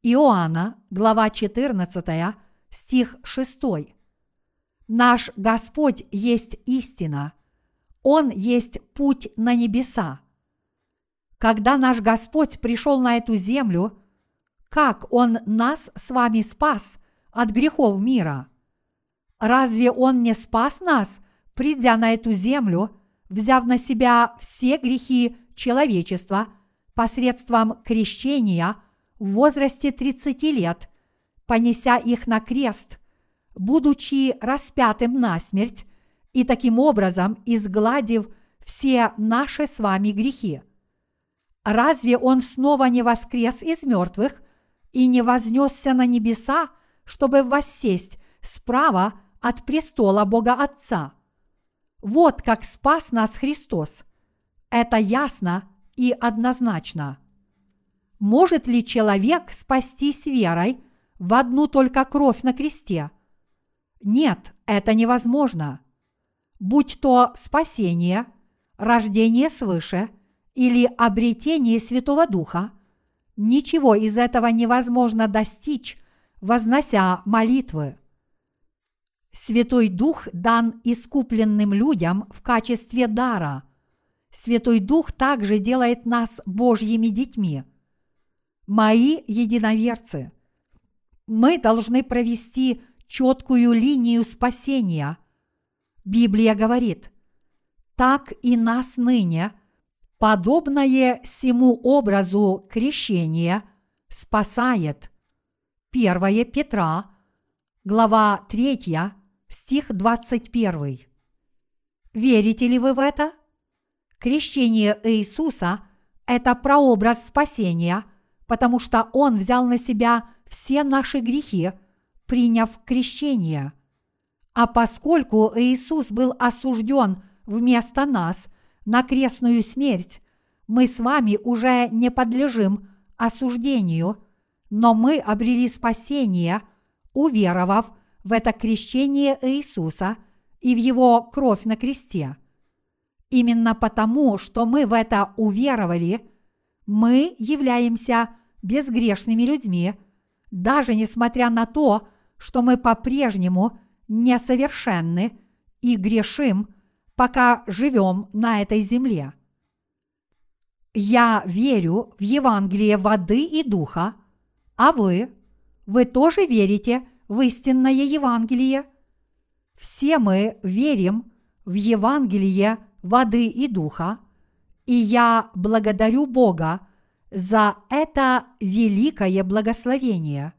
Иоанна, глава 14, стих 6. Наш Господь есть истина. Он есть путь на небеса. Когда наш Господь пришел на эту землю, как Он нас с вами спас от грехов мира? Разве Он не спас нас, придя на эту землю, взяв на себя все грехи человечества посредством крещения в возрасте 30 лет, понеся их на крест – будучи распятым на смерть и таким образом изгладив все наши с вами грехи. Разве Он снова не воскрес из мертвых и не вознесся на небеса, чтобы воссесть справа от престола Бога Отца? Вот как спас нас Христос. Это ясно и однозначно. Может ли человек спастись верой в одну только кровь на кресте – нет, это невозможно. Будь то спасение, рождение свыше или обретение Святого Духа, ничего из этого невозможно достичь, вознося молитвы. Святой Дух дан искупленным людям в качестве дара. Святой Дух также делает нас Божьими детьми. Мои единоверцы, мы должны провести четкую линию спасения. Библия говорит, так и нас ныне, подобное всему образу крещения, спасает. 1 Петра, глава 3, стих 21. Верите ли вы в это? Крещение Иисуса – это прообраз спасения, потому что Он взял на себя все наши грехи – приняв крещение. А поскольку Иисус был осужден вместо нас на крестную смерть, мы с вами уже не подлежим осуждению, но мы обрели спасение, уверовав в это крещение Иисуса и в Его кровь на кресте. Именно потому, что мы в это уверовали, мы являемся безгрешными людьми, даже несмотря на то, что мы по-прежнему несовершенны и грешим, пока живем на этой земле. Я верю в Евангелие воды и духа, а вы? Вы тоже верите в истинное Евангелие? Все мы верим в Евангелие воды и духа, и я благодарю Бога за это великое благословение.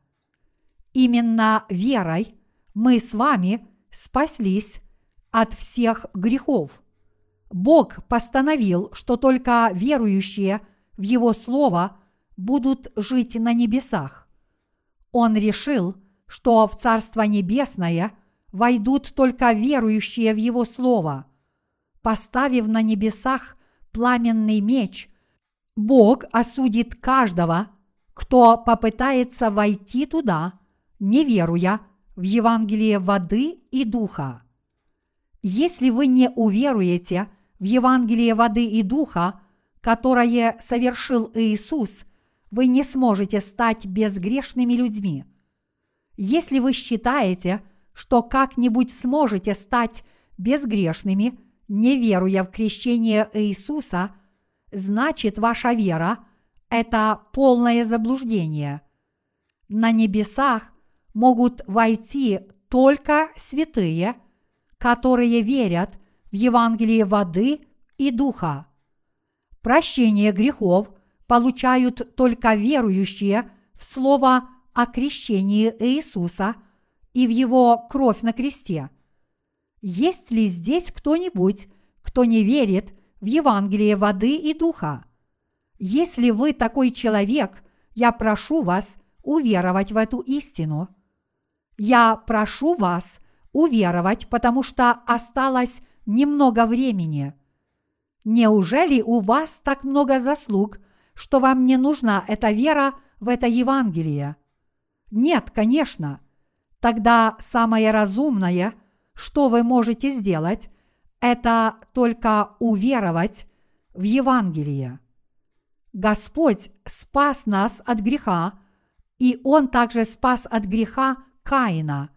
Именно верой мы с вами спаслись от всех грехов. Бог постановил, что только верующие в Его Слово будут жить на небесах. Он решил, что в Царство Небесное войдут только верующие в Его Слово. Поставив на небесах пламенный меч, Бог осудит каждого, кто попытается войти туда, не веруя в Евангелие воды и духа. Если вы не уверуете в Евангелие воды и духа, которое совершил Иисус, вы не сможете стать безгрешными людьми. Если вы считаете, что как-нибудь сможете стать безгрешными, не веруя в крещение Иисуса, значит ваша вера – это полное заблуждение. На небесах могут войти только святые, которые верят в Евангелие воды и духа. Прощение грехов получают только верующие в Слово о крещении Иисуса и в Его кровь на кресте. Есть ли здесь кто-нибудь, кто не верит в Евангелие воды и духа? Если вы такой человек, я прошу вас уверовать в эту истину. Я прошу вас уверовать, потому что осталось немного времени. Неужели у вас так много заслуг, что вам не нужна эта вера в это Евангелие? Нет, конечно. Тогда самое разумное, что вы можете сделать, это только уверовать в Евангелие. Господь спас нас от греха, и Он также спас от греха Каина.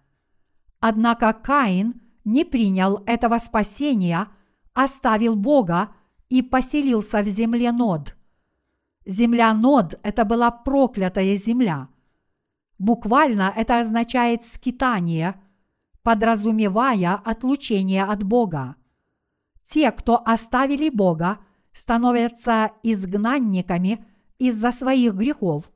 Однако Каин не принял этого спасения, оставил Бога и поселился в земле Нод. Земля Нод – это была проклятая земля. Буквально это означает скитание, подразумевая отлучение от Бога. Те, кто оставили Бога, становятся изгнанниками из-за своих грехов.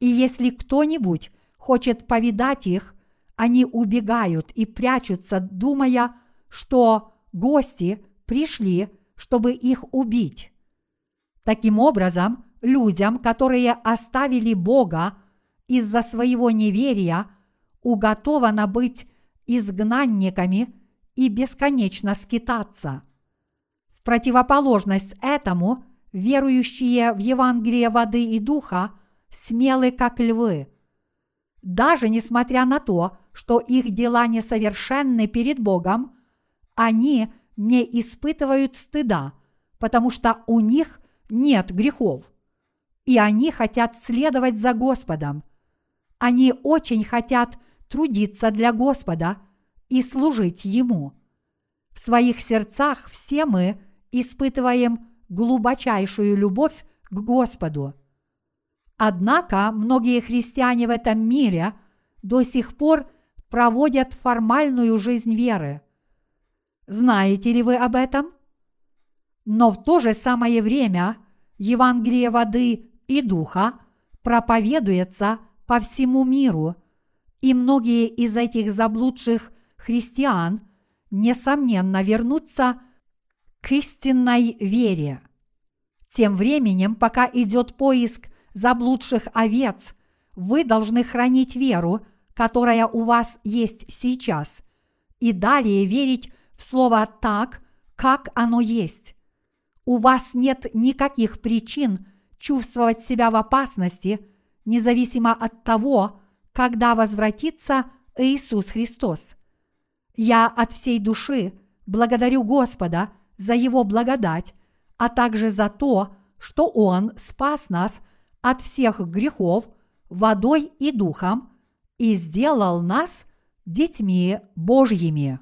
И если кто-нибудь хочет повидать их, они убегают и прячутся, думая, что гости пришли, чтобы их убить. Таким образом, людям, которые оставили Бога из-за своего неверия, уготовано быть изгнанниками и бесконечно скитаться. В противоположность этому, верующие в Евангелие воды и духа смелы, как львы – даже несмотря на то, что их дела несовершенны перед Богом, они не испытывают стыда, потому что у них нет грехов. И они хотят следовать за Господом. Они очень хотят трудиться для Господа и служить Ему. В своих сердцах все мы испытываем глубочайшую любовь к Господу – Однако многие христиане в этом мире до сих пор проводят формальную жизнь веры. Знаете ли вы об этом? Но в то же самое время Евангелие воды и духа проповедуется по всему миру, и многие из этих заблудших христиан несомненно вернутся к истинной вере. Тем временем, пока идет поиск заблудших овец, вы должны хранить веру, которая у вас есть сейчас, и далее верить в Слово так, как оно есть. У вас нет никаких причин чувствовать себя в опасности, независимо от того, когда возвратится Иисус Христос. Я от всей души благодарю Господа за Его благодать, а также за то, что Он спас нас от всех грехов водой и духом и сделал нас детьми Божьими.